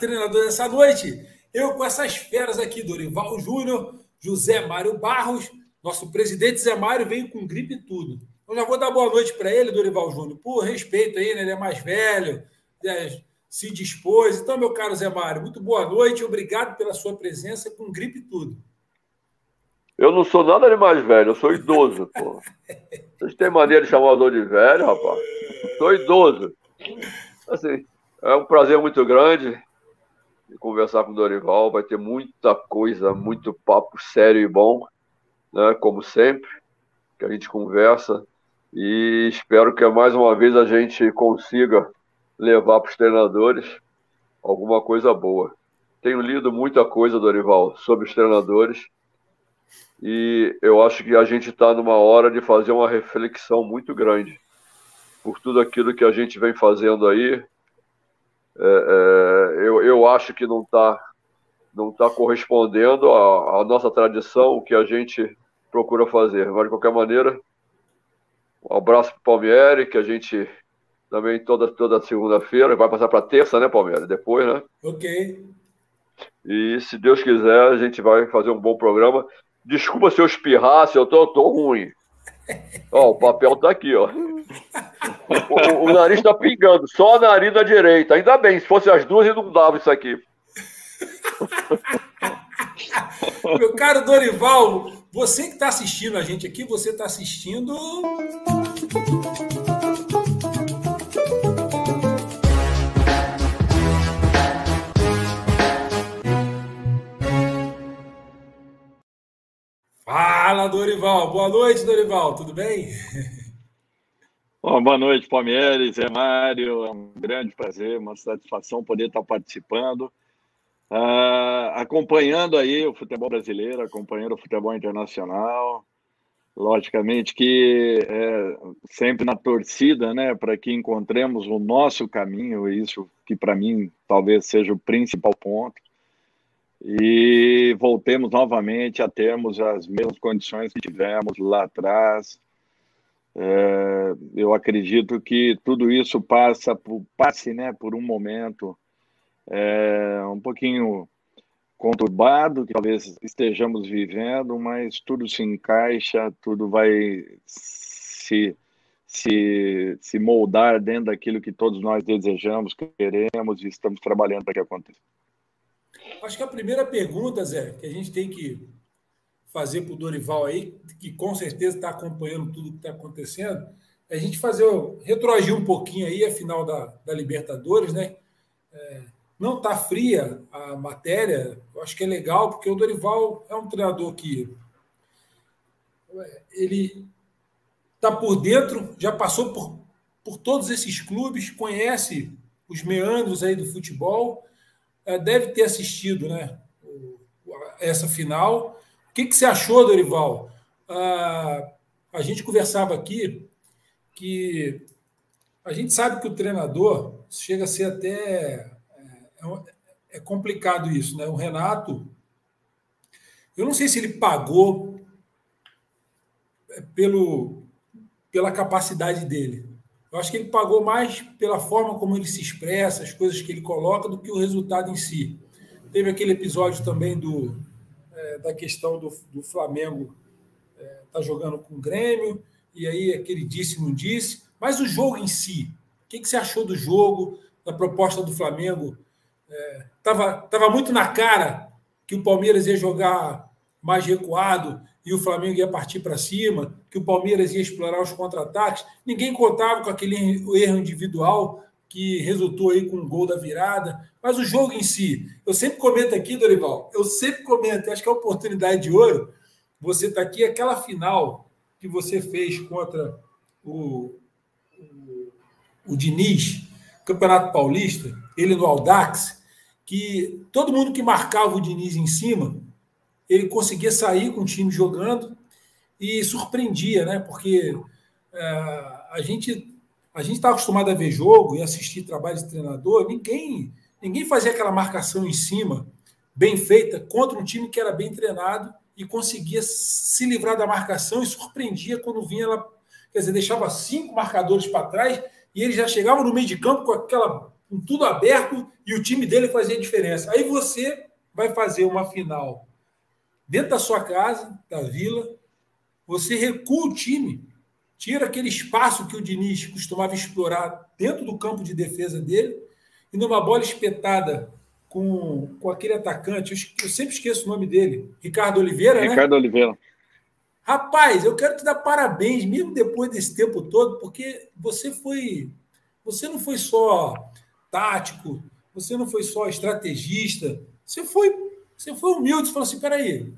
Treinador essa noite. Eu com essas feras aqui, Dorival Júnior, José Mário Barros, nosso presidente Zé Mário veio com gripe e tudo. Eu já vou dar boa noite para ele, Dorival Júnior, por respeito aí, né? Ele é mais velho, né? se dispôs. Então, meu caro Zé Mário, muito boa noite, obrigado pela sua presença com gripe e tudo. Eu não sou nada de mais velho, eu sou idoso, pô. Vocês têm maneira de chamar o de velho, rapaz? Sou idoso. Assim, é um prazer muito grande conversar com o Dorival. Vai ter muita coisa, muito papo sério e bom, né? Como sempre, que a gente conversa. E espero que mais uma vez a gente consiga levar para os treinadores alguma coisa boa. Tenho lido muita coisa, Dorival, sobre os treinadores. E eu acho que a gente está numa hora de fazer uma reflexão muito grande por tudo aquilo que a gente vem fazendo aí. É, é, eu, eu acho que não está não tá correspondendo à, à, nossa tradição, o que a gente procura fazer. Mas, de qualquer maneira, um abraço para o Palmieri, que a gente também toda, toda segunda-feira, vai passar para terça, né, Palmeiras? Depois, né? Ok. E se Deus quiser, a gente vai fazer um bom programa. Desculpa se eu espirrar, se eu tô, tô ruim. Ó, o papel tá aqui, ó. O, o, nariz tá pingando, só a nariz da direita. Ainda bem, se fosse as duas, não dava isso aqui. Meu caro Dorival, você que está assistindo a gente aqui, você está assistindo. Fala, Dorival. Boa noite, Dorival. Tudo bem? Bom, boa noite, Palmeiras, Zé Mário. É um grande prazer, uma satisfação poder estar participando. Uh, acompanhando aí o futebol brasileiro, acompanhando o futebol internacional. Logicamente que é, sempre na torcida, né, para que encontremos o nosso caminho, isso que para mim talvez seja o principal ponto e voltemos novamente a termos as mesmas condições que tivemos lá atrás. É, eu acredito que tudo isso passa por, passe né, por um momento é, um pouquinho conturbado, que talvez estejamos vivendo, mas tudo se encaixa, tudo vai se, se, se moldar dentro daquilo que todos nós desejamos, queremos e estamos trabalhando para que aconteça. Acho que a primeira pergunta, Zé, que a gente tem que fazer para o Dorival aí, que com certeza está acompanhando tudo que está acontecendo, é a gente fazer, retroagir um pouquinho aí a final da, da Libertadores, né? É, não está fria a matéria, eu acho que é legal, porque o Dorival é um treinador que ele está por dentro, já passou por, por todos esses clubes, conhece os meandros aí do futebol, deve ter assistido né, essa final. O que, que você achou, Dorival? Ah, a gente conversava aqui que a gente sabe que o treinador chega a ser até. É, é complicado isso, né? O Renato, eu não sei se ele pagou é, pelo, pela capacidade dele. Eu acho que ele pagou mais pela forma como ele se expressa, as coisas que ele coloca, do que o resultado em si. Teve aquele episódio também do, é, da questão do, do Flamengo é, tá jogando com o Grêmio, e aí aquele disse, não disse. Mas o jogo em si, o que, que você achou do jogo, da proposta do Flamengo? Estava é, tava muito na cara que o Palmeiras ia jogar mais recuado, e o Flamengo ia partir para cima, que o Palmeiras ia explorar os contra-ataques. Ninguém contava com aquele erro individual que resultou aí com o um gol da virada. Mas o jogo em si, eu sempre comento aqui, Dorival, eu sempre comento, acho que é oportunidade de ouro. Você está aqui, aquela final que você fez contra o, o, o Diniz, Campeonato Paulista, ele no Aldax, que todo mundo que marcava o Diniz em cima ele conseguia sair com o time jogando e surpreendia, né? Porque é, a gente a gente está acostumado a ver jogo e assistir trabalho de treinador, ninguém ninguém fazia aquela marcação em cima bem feita contra um time que era bem treinado e conseguia se livrar da marcação e surpreendia quando vinha ela, quer dizer, deixava cinco marcadores para trás e ele já chegava no meio de campo com aquela com tudo aberto e o time dele fazia diferença. Aí você vai fazer uma final dentro da sua casa, da vila, você recua o time, tira aquele espaço que o Diniz costumava explorar dentro do campo de defesa dele, e numa bola espetada com, com aquele atacante, eu, sempre esqueço o nome dele, Ricardo Oliveira, Ricardo né? Ricardo Oliveira. Rapaz, eu quero te dar parabéns, mesmo depois desse tempo todo, porque você foi. Você não foi só tático, você não foi só estrategista, você foi, você foi humilde, você falou assim: peraí,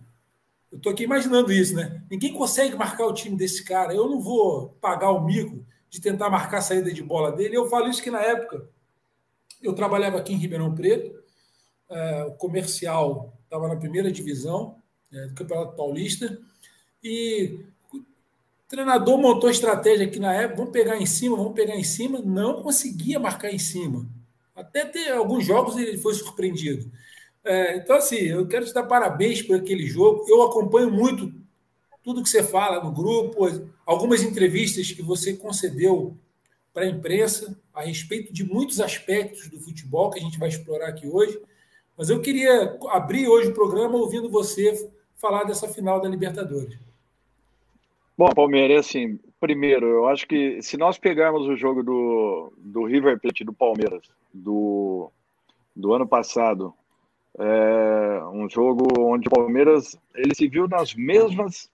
eu estou aqui imaginando isso, né? Ninguém consegue marcar o time desse cara, eu não vou pagar o mico de tentar marcar a saída de bola dele. Eu falo isso que na época eu trabalhava aqui em Ribeirão Preto, é, o comercial estava na primeira divisão é, do Campeonato Paulista, e o treinador montou estratégia aqui na época, vamos pegar em cima, vamos pegar em cima, não conseguia marcar em cima. Até ter alguns jogos ele foi surpreendido. É, então, assim, eu quero te dar parabéns por aquele jogo. Eu acompanho muito tudo que você fala no grupo, algumas entrevistas que você concedeu para a imprensa a respeito de muitos aspectos do futebol que a gente vai explorar aqui hoje. Mas eu queria abrir hoje o programa ouvindo você falar dessa final da Libertadores. Bom, Palmeiras, assim, primeiro, eu acho que se nós pegarmos o jogo do, do River Plate do Palmeiras do, do ano passado, é um jogo onde o Palmeiras ele se viu nas mesmas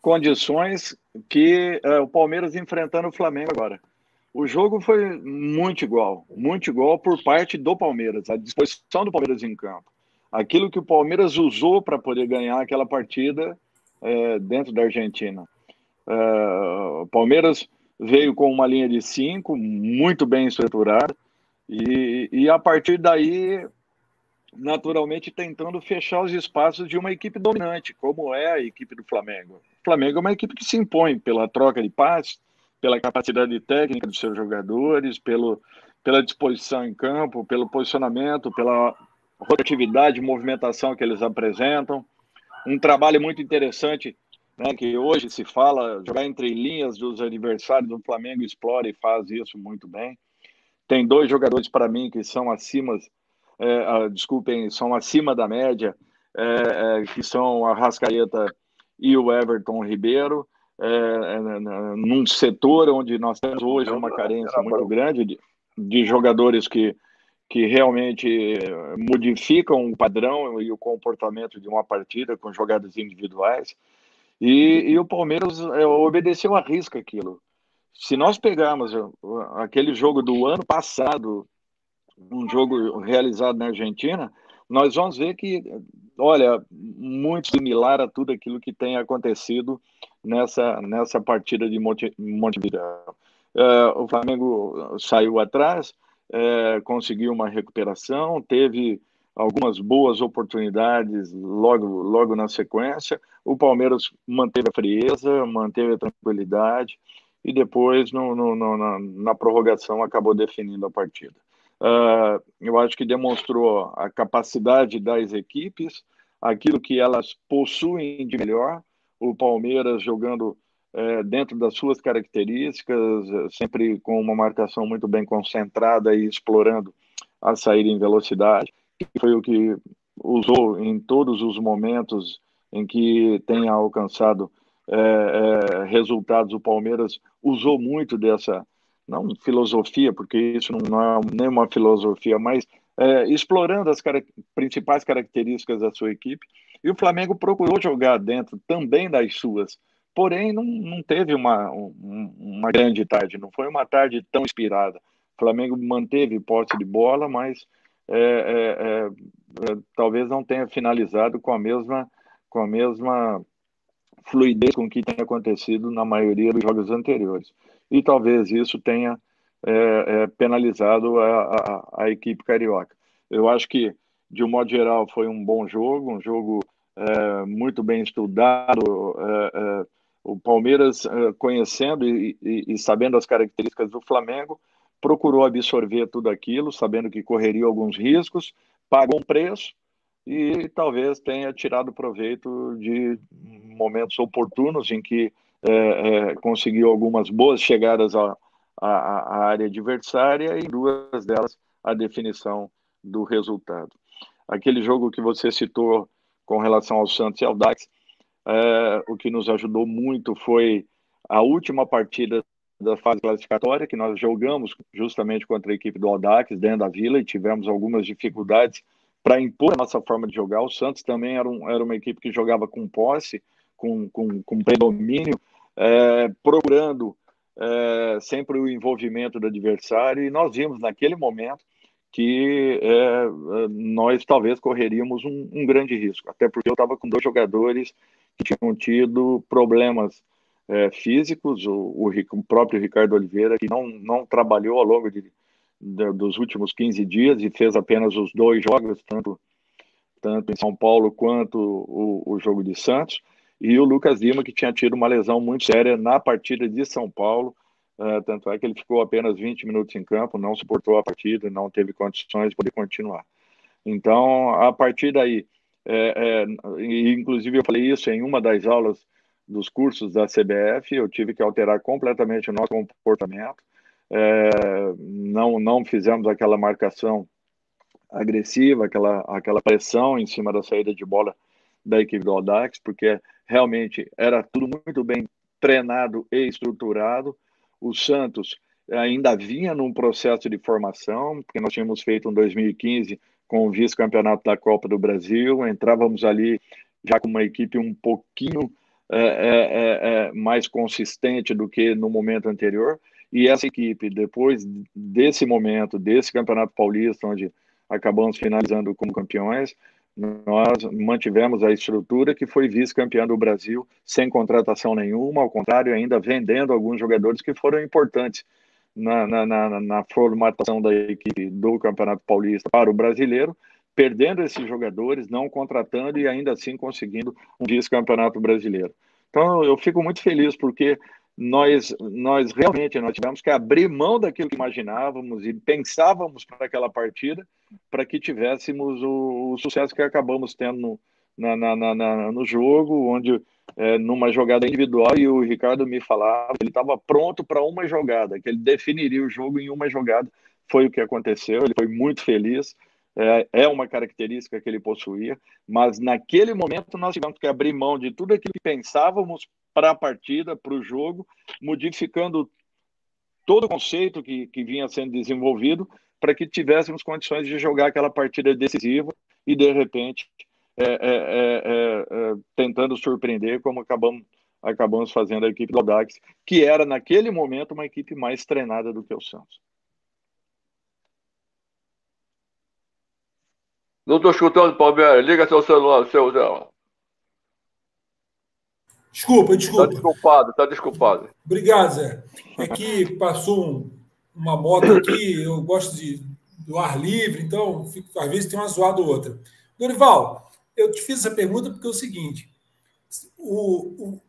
condições que é, o Palmeiras enfrentando o Flamengo agora. O jogo foi muito igual, muito igual por parte do Palmeiras, a disposição do Palmeiras em campo. Aquilo que o Palmeiras usou para poder ganhar aquela partida é, dentro da Argentina. Uh, Palmeiras veio com uma linha de cinco, muito bem estruturada, e, e a partir daí, naturalmente, tentando fechar os espaços de uma equipe dominante, como é a equipe do Flamengo. O Flamengo é uma equipe que se impõe pela troca de passes, pela capacidade técnica dos seus jogadores, pelo, pela disposição em campo, pelo posicionamento, pela rotatividade, movimentação que eles apresentam. Um trabalho muito interessante né, que hoje se fala, jogar entre linhas dos adversários do Flamengo explora e faz isso muito bem. Tem dois jogadores para mim que são acima, é, desculpem, são acima da média, é, é, que são a Rascaeta e o Everton Ribeiro, é, é, num setor onde nós temos hoje uma carência muito grande de, de jogadores que, que realmente modificam o padrão e o comportamento de uma partida com jogadas individuais. E, e o Palmeiras obedeceu a risca aquilo. Se nós pegarmos aquele jogo do ano passado, um jogo realizado na Argentina, nós vamos ver que, olha, muito similar a tudo aquilo que tem acontecido nessa, nessa partida de Monte. Uh, o Flamengo saiu atrás, uh, conseguiu uma recuperação, teve algumas boas oportunidades logo, logo na sequência. O Palmeiras manteve a frieza, manteve a tranquilidade e depois, no, no, no, na, na, prorrogação, acabou definindo a partida. Uh, eu acho que demonstrou a capacidade das equipes, aquilo que elas possuem de melhor. O Palmeiras jogando é, dentro das suas características, sempre com uma marcação muito bem concentrada e explorando a saída em velocidade que foi o que usou em todos os momentos em que tenha alcançado é, é, resultados. O Palmeiras usou muito dessa, não filosofia, porque isso não é nem uma filosofia, mas é, explorando as cara principais características da sua equipe. E o Flamengo procurou jogar dentro também das suas, porém não, não teve uma, uma grande tarde, não foi uma tarde tão inspirada. O Flamengo manteve posse de bola, mas é, é, é, talvez não tenha finalizado com a mesma com a mesma fluidez com que tem acontecido na maioria dos jogos anteriores. E talvez isso tenha é, é, penalizado a, a, a, equipe carioca. Eu acho que, de um modo geral, foi um bom jogo, um jogo é, muito bem estudado. o Palmeiras, conhecendo e, e, e sabendo as características do Flamengo, procurou absorver tudo aquilo, sabendo que correria alguns riscos, pagou um preço e talvez tenha tirado proveito de momentos oportunos em que é, é, conseguiu algumas boas chegadas à, à, à, área adversária e duas delas a definição do resultado. Aquele jogo que você citou com relação ao Santos e ao Dax, é, o que nos ajudou muito foi a última partida da fase classificatória, que nós jogamos justamente contra a equipe do Audax dentro da Vila e tivemos algumas dificuldades para impor a nossa forma de jogar. O Santos também era, um, era uma equipe que jogava com posse, com, com, com predomínio, é, procurando é, sempre o envolvimento do adversário, e nós vimos naquele momento que é, nós talvez correríamos um, um, grande risco, até porque eu estava com dois jogadores que tinham tido problemas é, físicos, o, o, o, próprio Ricardo Oliveira, que não, não trabalhou ao longo de, de, dos últimos 15 dias e fez apenas os dois jogos, tanto, tanto em São Paulo quanto o, o jogo de Santos, e o Lucas Lima, que tinha tido uma lesão muito séria na partida de São Paulo, uh, tanto é que ele ficou apenas 20 minutos em campo, não suportou a partida, não teve condições de poder continuar. Então, a partir daí, é, é, inclusive eu falei isso em uma das aulas dos cursos da CBF, eu tive que alterar completamente o nosso comportamento, é, não, não fizemos aquela marcação agressiva, aquela, aquela pressão em cima da saída de bola da equipe do Audax, porque realmente era tudo muito bem treinado e estruturado. O Santos ainda vinha num processo de formação, porque nós tínhamos feito em 2015 com o vice-campeonato da Copa do Brasil, entrávamos ali já com uma equipe um pouquinho é, é, é, é mais consistente do que no momento anterior, e essa equipe, depois desse momento, desse Campeonato Paulista, onde acabamos finalizando como campeões, nós mantivemos a estrutura que foi vice-campeã do Brasil sem contratação nenhuma, ao contrário, ainda vendendo alguns jogadores que foram importantes na, na, na, na formatação da equipe do Campeonato Paulista para o brasileiro, perdendo esses jogadores, não contratando e ainda assim conseguindo um vice-campeonato brasileiro. Então eu fico muito feliz porque nós, nós realmente nós tivemos que abrir mão daquilo que imaginávamos e pensávamos para aquela partida para que tivéssemos o, o, sucesso que acabamos tendo no, na, na, na, no jogo, onde é, numa jogada individual, e o Ricardo me falava, ele estava pronto para uma jogada, que ele definiria o jogo em uma jogada. Foi o que aconteceu, ele foi muito feliz. É, é uma característica que ele possuía, mas naquele momento nós tivemos que abrir mão de tudo aquilo que pensávamos para a partida, para o jogo, modificando todo o conceito que, que vinha sendo desenvolvido para que tivéssemos condições de jogar aquela partida decisiva e, de repente, é, é, é, é, tentando surpreender, como acabamos, acabamos fazendo a equipe do Audax, que era, naquele momento, uma equipe mais treinada do que o Santos. Não estou escutando, Palmeiras. Liga seu celular, seu Zé. Desculpa, desculpa. Está desculpado, está desculpado. Obrigado, Zé. É que passou um, uma moto aqui, eu gosto de, do ar livre, então fico, às vezes tem uma zoada ou outra. Dorival, eu te fiz essa pergunta porque é o seguinte: o, o,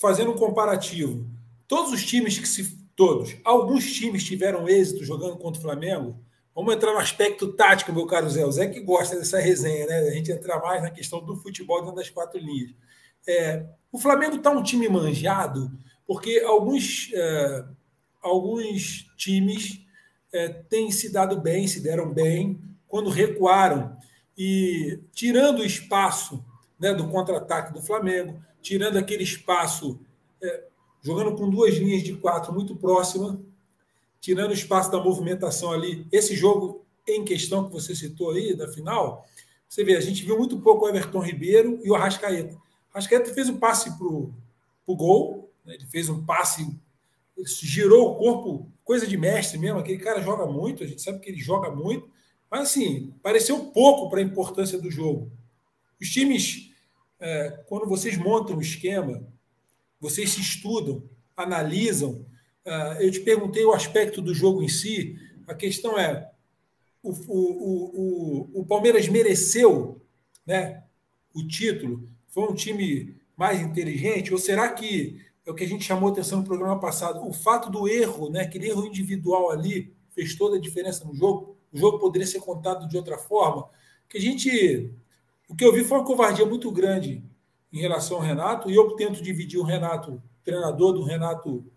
fazendo um comparativo, todos os times que se. Todos, alguns times tiveram êxito jogando contra o Flamengo. Vamos entrar no aspecto tático, meu caro Zé. O Zé que gosta dessa resenha, né? A gente entrar mais na questão do futebol dentro das quatro linhas. É, o Flamengo está um time manjado, porque alguns, é, alguns times é, têm se dado bem, se deram bem, quando recuaram. E tirando o espaço né, do contra-ataque do Flamengo, tirando aquele espaço, é, jogando com duas linhas de quatro muito próximas, tirando o espaço da movimentação ali. Esse jogo em questão que você citou aí, da final, você vê, a gente viu muito pouco o Everton Ribeiro e o Arrascaeta. Arrascaeta fez um passe para o gol, né? ele fez um passe, girou o corpo, coisa de mestre mesmo. Aquele cara joga muito, a gente sabe que ele joga muito, mas assim, pareceu pouco para a importância do jogo. Os times, é, quando vocês montam um esquema, vocês se estudam, analisam. É, eu te perguntei o aspecto do jogo em si, a questão é: o, o, o, o Palmeiras mereceu né, o título foi um time mais inteligente? Ou será que é o que a gente chamou atenção no programa passado? O fato do erro, né, aquele erro individual ali, fez toda a diferença no jogo? O jogo poderia ser contado de outra forma? Que a gente. O que eu vi foi uma covardia muito grande em relação ao Renato, e eu tento dividir o Renato, treinador do Renato,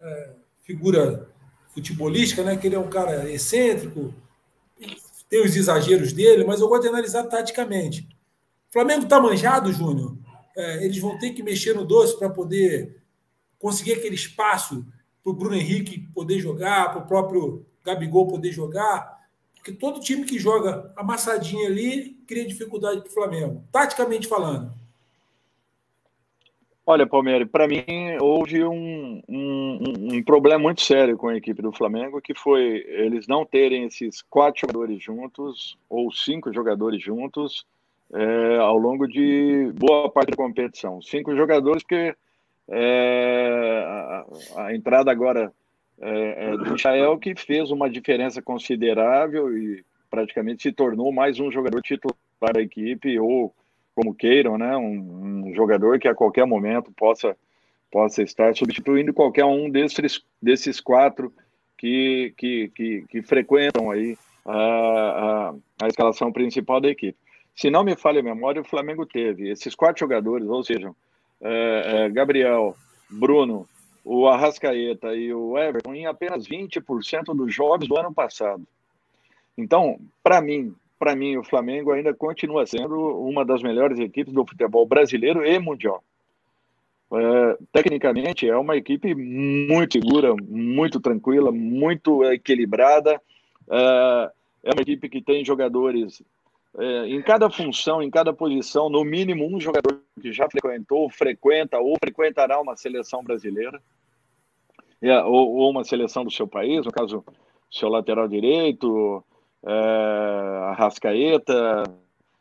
é, figura futebolística, né? Que ele é um cara excêntrico, tem os exageros dele, mas eu gosto de analisar taticamente. O Flamengo está manjado, Júnior. É, eles vão ter que mexer no doce para poder conseguir aquele espaço para o Bruno Henrique poder jogar, para o próprio Gabigol poder jogar. Porque todo time que joga amassadinho ali cria dificuldade para o Flamengo, taticamente falando. Olha, Palmeiras, para mim houve um, um, um, problema muito sério com a equipe do Flamengo, que foi eles não terem esses quatro jogadores juntos, ou cinco jogadores juntos, é, ao longo de boa parte da competição. Cinco jogadores que é, a, a, entrada agora é, é do Michael, que fez uma diferença considerável e praticamente se tornou mais um jogador titular da equipe, ou como queiram, né? Um, um, jogador que a qualquer momento possa, possa estar substituindo qualquer um desses, desses quatro que, que, que, que frequentam aí a, a, a, escalação principal da equipe. Se não me falha a memória, o Flamengo teve esses quatro jogadores, ou seja, é, é, Gabriel, Bruno, o Arrascaeta e o Everton em apenas 20% dos jogos do ano passado. Então, para mim, para mim, o Flamengo ainda continua sendo uma das melhores equipes do futebol brasileiro e mundial. É, tecnicamente, é uma equipe muito segura, muito tranquila, muito equilibrada. É, é uma equipe que tem jogadores é, em cada função, em cada posição, no mínimo um jogador que já frequentou, frequenta ou frequentará uma seleção brasileira, é, ou, ou uma seleção do seu país, no caso, seu lateral direito, é, a Rascaeta,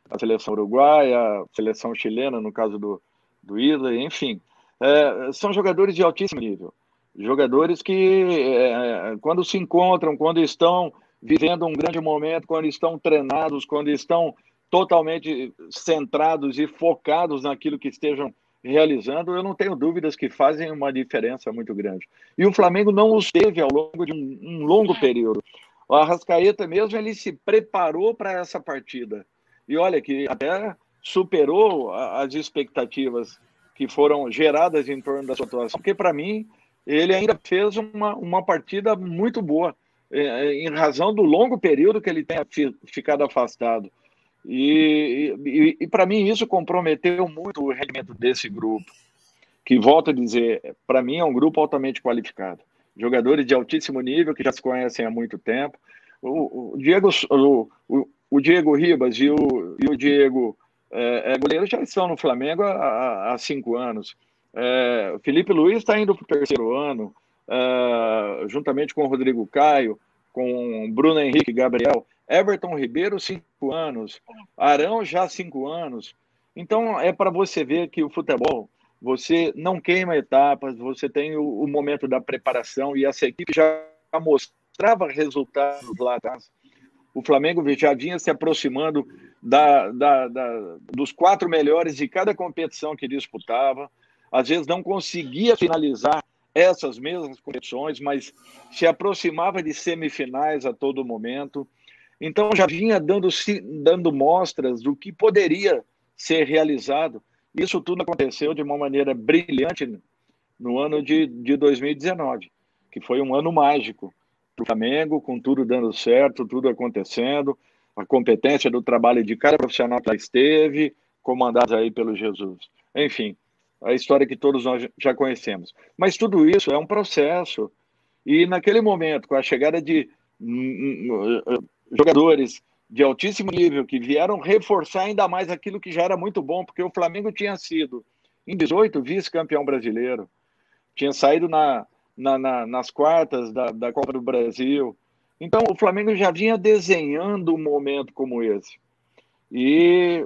a seleção uruguaia, a seleção chilena, no caso do, do Ida, enfim. É, são jogadores de altíssimo nível. Jogadores que, é, quando se encontram, quando estão vivendo um grande momento, quando estão treinados, quando estão totalmente centrados e focados naquilo que estejam realizando, eu não tenho dúvidas que fazem uma diferença muito grande. E o Flamengo não os teve ao longo de um, um longo período. O Arrascaeta mesmo, ele se preparou para essa partida. E olha que até superou as expectativas que foram geradas em torno da sua atuação. Porque, para mim, ele ainda fez uma, uma partida muito boa, é, é, em razão do longo período que ele tenha ficado afastado. E, e, e para mim, isso comprometeu muito o rendimento desse grupo, que, volto a dizer, para mim é um grupo altamente qualificado jogadores de altíssimo nível que já se conhecem há muito tempo. O, o Diego, o, o, Diego Ribas e o, e o Diego é, é, goleiro já estão no Flamengo há, há cinco anos. É, o Felipe Luiz está indo para o terceiro ano, é, juntamente com o Rodrigo Caio, com Bruno Henrique Gabriel. Everton Ribeiro, cinco anos. Arão, já cinco anos. Então, é para você ver que o futebol você não queima etapas, você tem o, o momento da preparação e essa equipe já mostrava resultados lá atrás. O Flamengo já vinha se aproximando da, da, da, dos quatro melhores de cada competição que disputava. Às vezes não conseguia finalizar essas mesmas competições, mas se aproximava de semifinais a todo momento. Então já vinha dando, dando mostras do que poderia ser realizado isso tudo aconteceu de uma maneira brilhante no ano de, de 2019, que foi um ano mágico para o Flamengo, com tudo dando certo, tudo acontecendo, a competência do trabalho de cada profissional que lá esteve, comandados aí pelo Jesus. Enfim, a história que todos nós já conhecemos. Mas tudo isso é um processo. E naquele momento, com a chegada de hum, hum, hum, jogadores de altíssimo nível que vieram reforçar ainda mais aquilo que já era muito bom, porque o Flamengo tinha sido, em 18, vice-campeão brasileiro, tinha saído na, na, na, nas quartas da, da Copa do Brasil. Então, o Flamengo já vinha desenhando um momento como esse. E,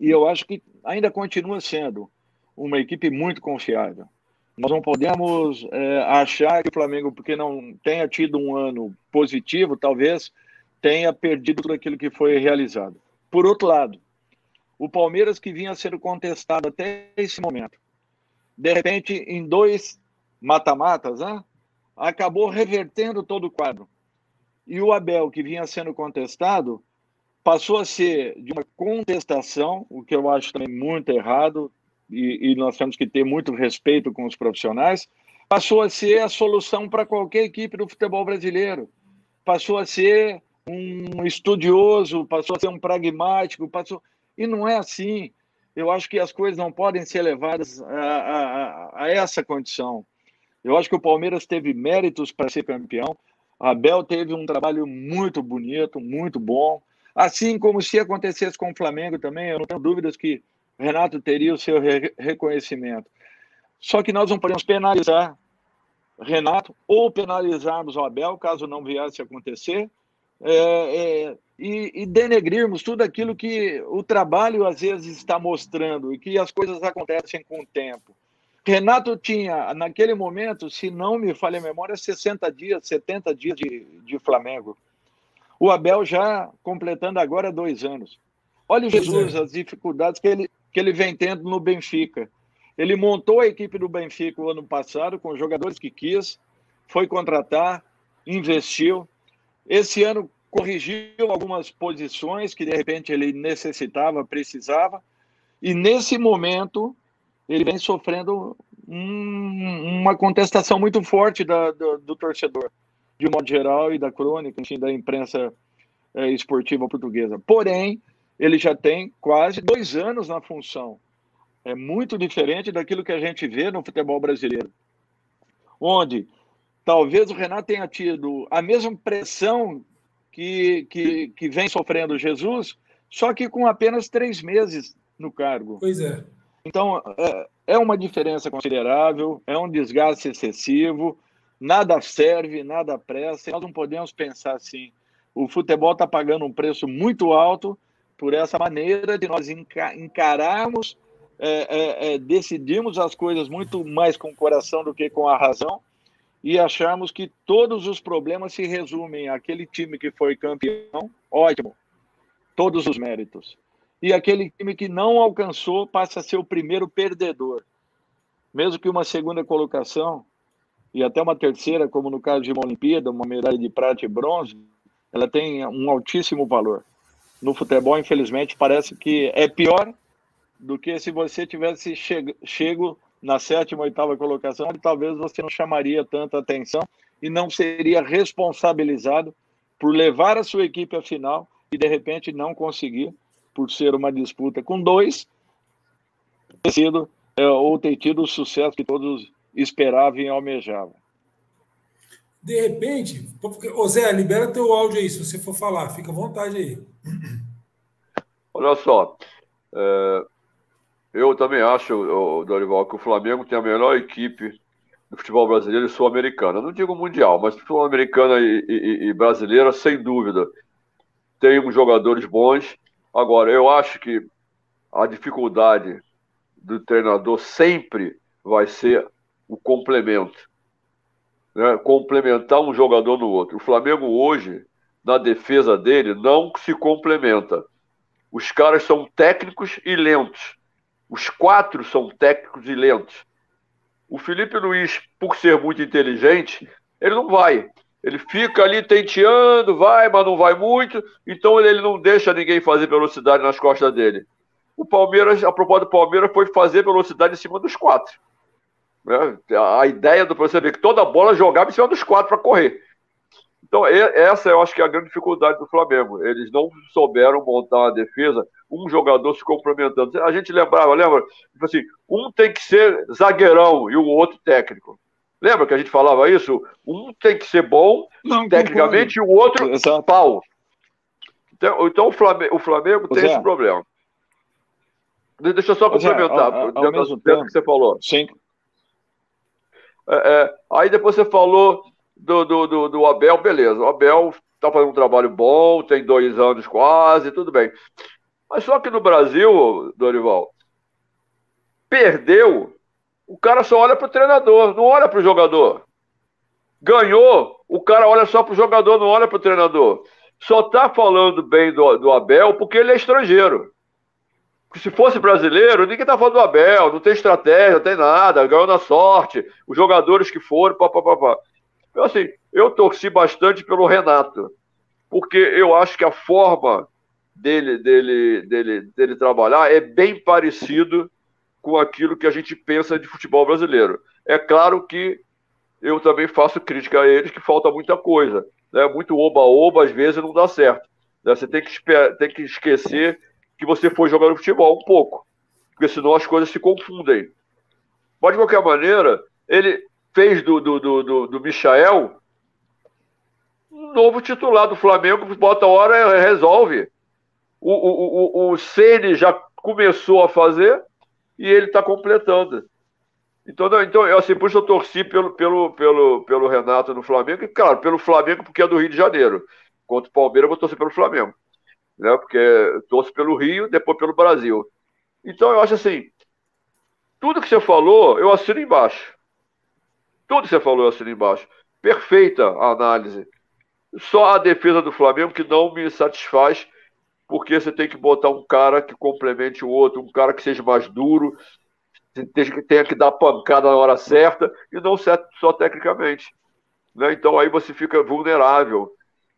e eu acho que ainda continua sendo uma equipe muito confiável. Nós não podemos é, achar que o Flamengo, porque não tenha tido um ano positivo, talvez tenha perdido tudo aquilo que foi realizado. Por outro lado, o Palmeiras que vinha sendo contestado até esse momento, de repente, em dois mata-matas, né, acabou revertendo todo o quadro. E o Abel, que vinha sendo contestado, passou a ser de uma contestação, o que eu acho também muito errado, e, e nós temos que ter muito respeito com os profissionais, passou a ser a solução para qualquer equipe do futebol brasileiro. Passou a ser um estudioso, passou a ser um pragmático, passou. E não é assim. Eu acho que as coisas não podem ser levadas a, a, a essa condição. Eu acho que o Palmeiras teve méritos para ser campeão. Abel teve um trabalho muito bonito, muito bom. Assim como se acontecesse com o Flamengo também, eu não tenho dúvidas que Renato teria o seu re reconhecimento. Só que nós não podemos penalizar Renato ou penalizarmos o Abel, caso não viesse a acontecer, é, é, e, e, denegrirmos tudo aquilo que o trabalho às vezes está mostrando e que as coisas acontecem com o tempo. Renato tinha, naquele momento, se não me falha a memória, 60 dias, 70 dias de, de Flamengo. O Abel já completando agora dois anos. Olha o Jesus, é. as dificuldades que ele, que ele vem tendo no Benfica. Ele montou a equipe do Benfica o ano passado com jogadores que quis, foi contratar, investiu. Esse ano corrigiu algumas posições que de repente ele necessitava, precisava. E nesse momento ele vem sofrendo um, uma contestação muito forte da, do, do, torcedor, de modo geral, e da crônica, enfim, da imprensa é, esportiva portuguesa. Porém, ele já tem quase dois anos na função. É muito diferente daquilo que a gente vê no futebol brasileiro, onde talvez o Renato tenha tido a mesma pressão que, que, que vem sofrendo Jesus, só que com apenas três meses no cargo. Pois é. Então, é, é uma diferença considerável, é um desgaste excessivo, nada serve, nada presta. Nós não podemos pensar assim. O futebol está pagando um preço muito alto por essa maneira de nós encararmos, é, é, é, decidirmos as coisas muito mais com o coração do que com a razão e acharmos que todos os problemas se resumem àquele time que foi campeão, ótimo, todos os méritos e aquele time que não alcançou passa a ser o primeiro perdedor. Mesmo que uma segunda colocação e até uma terceira, como no caso de uma Olimpíada, uma medalha de prata e bronze, ela tem um altíssimo valor. No futebol, infelizmente, parece que é pior do que se você tivesse chego, chego na sétima, oitava colocação, talvez você não chamaria tanta atenção e não seria responsabilizado por levar a sua equipe à final e de repente não conseguir por ser uma disputa com dois, ter sido é, ou ter tido o sucesso que todos esperavam e almejavam. De repente, ô Zé, libera teu áudio aí, se você for falar, fica à vontade aí. Olha só, é, eu também acho, Dorival, que o Flamengo tem a melhor equipe do futebol brasileiro e sul-americana. Não digo mundial, mas sul-americana e, e, e brasileira, sem dúvida. Tem jogadores bons Agora, eu acho que a dificuldade do treinador sempre vai ser o complemento. Né? Complementar um jogador no outro. O Flamengo hoje, na defesa dele, não se complementa. Os caras são técnicos e lentos. Os quatro são técnicos e lentos. O Felipe Luiz, por ser muito inteligente, ele não vai. Ele fica ali tenteando, vai, mas não vai muito, então ele não deixa ninguém fazer velocidade nas costas dele. O Palmeiras, a proposta do Palmeiras foi fazer velocidade em cima dos quatro. Né? A ideia do professor é que toda bola jogava em cima dos quatro para correr. Então, essa eu acho que é a grande dificuldade do Flamengo. Eles não souberam montar uma defesa, um jogador se complementando. A gente lembrava, lembra? Tipo assim, um tem que ser zagueirão e o outro técnico. Lembra que a gente falava isso? Um tem que ser bom não, tecnicamente e o outro Exato. pau. Então, então o Flamengo, o Flamengo tem esse problema. Deixa eu só complementar, ao, ao mesmo tempo que você falou. Sim. É, é, aí depois você falou do, do, do, do Abel, beleza. O Abel está fazendo um trabalho bom, tem dois anos quase, tudo bem. Mas só que no Brasil, Dorival, perdeu o cara só olha para o treinador, não olha para o jogador. Ganhou, o cara olha só para o jogador, não olha para o treinador. Só está falando bem do, do Abel porque ele é estrangeiro. Se fosse brasileiro, ninguém tá falando do Abel, não tem estratégia, não tem nada, ganhou na sorte, os jogadores que foram, papapá. Então, assim, eu torci bastante pelo Renato, porque eu acho que a forma dele, dele, dele, dele trabalhar é bem parecido com aquilo que a gente pensa de futebol brasileiro. É claro que eu também faço crítica a eles que falta muita coisa. né, muito oba-oba, às vezes não dá certo. Né? Você tem que, tem que esquecer que você foi jogando futebol um pouco, porque senão as coisas se confundem. Mas, de qualquer maneira, ele fez do, do, do, do, do Michael um novo titular do Flamengo, bota a hora resolve. O, o, o, Ceni já começou a fazer e ele está completando. Então, não, então eu, assim, por isso eu torci pelo, pelo, pelo, pelo Renato no Flamengo, e claro, pelo Flamengo, porque é do Rio de Janeiro. Contra o Palmeiras, eu vou torcer pelo Flamengo. Né? Porque torço pelo Rio, depois pelo Brasil. Então, eu acho assim: tudo que você falou, eu assino embaixo. Tudo que você falou, eu assino embaixo. Perfeita a análise. Só a defesa do Flamengo que não me satisfaz, porque você tem que botar um cara que complemente o outro, um cara que seja mais duro, que tenha que dar pancada na hora certa e não só tecnicamente. Né? Então aí você fica vulnerável.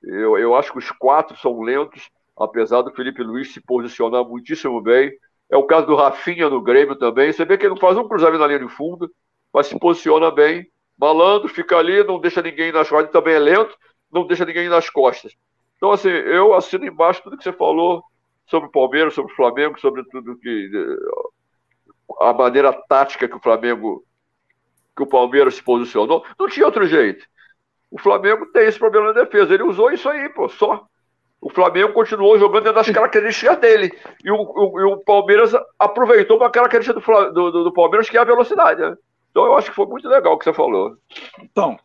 Eu, eu acho que os quatro são lentos, apesar do Felipe Luiz se posicionar muitíssimo bem. É o caso do Rafinha no Grêmio também. Você vê que ele não faz um cruzamento na linha de fundo, mas se posiciona bem. Malandro, fica ali, não deixa ninguém nas costas. Também é lento, não deixa ninguém nas costas. Então, assim, eu assino embaixo tudo que você falou sobre o Palmeiras, sobre o Flamengo, sobre tudo que a maneira tática que o Flamengo, que o Palmeiras se posicionou, não tinha outro jeito. O Flamengo tem esse problema na defesa. Ele usou isso aí, pô, só. O Flamengo continuou jogando dentro das características dele. E o, o, e o Palmeiras aproveitou uma característica do, do, do, Palmeiras, que é a velocidade. Né? Então eu acho que foi muito legal o que você falou. Então,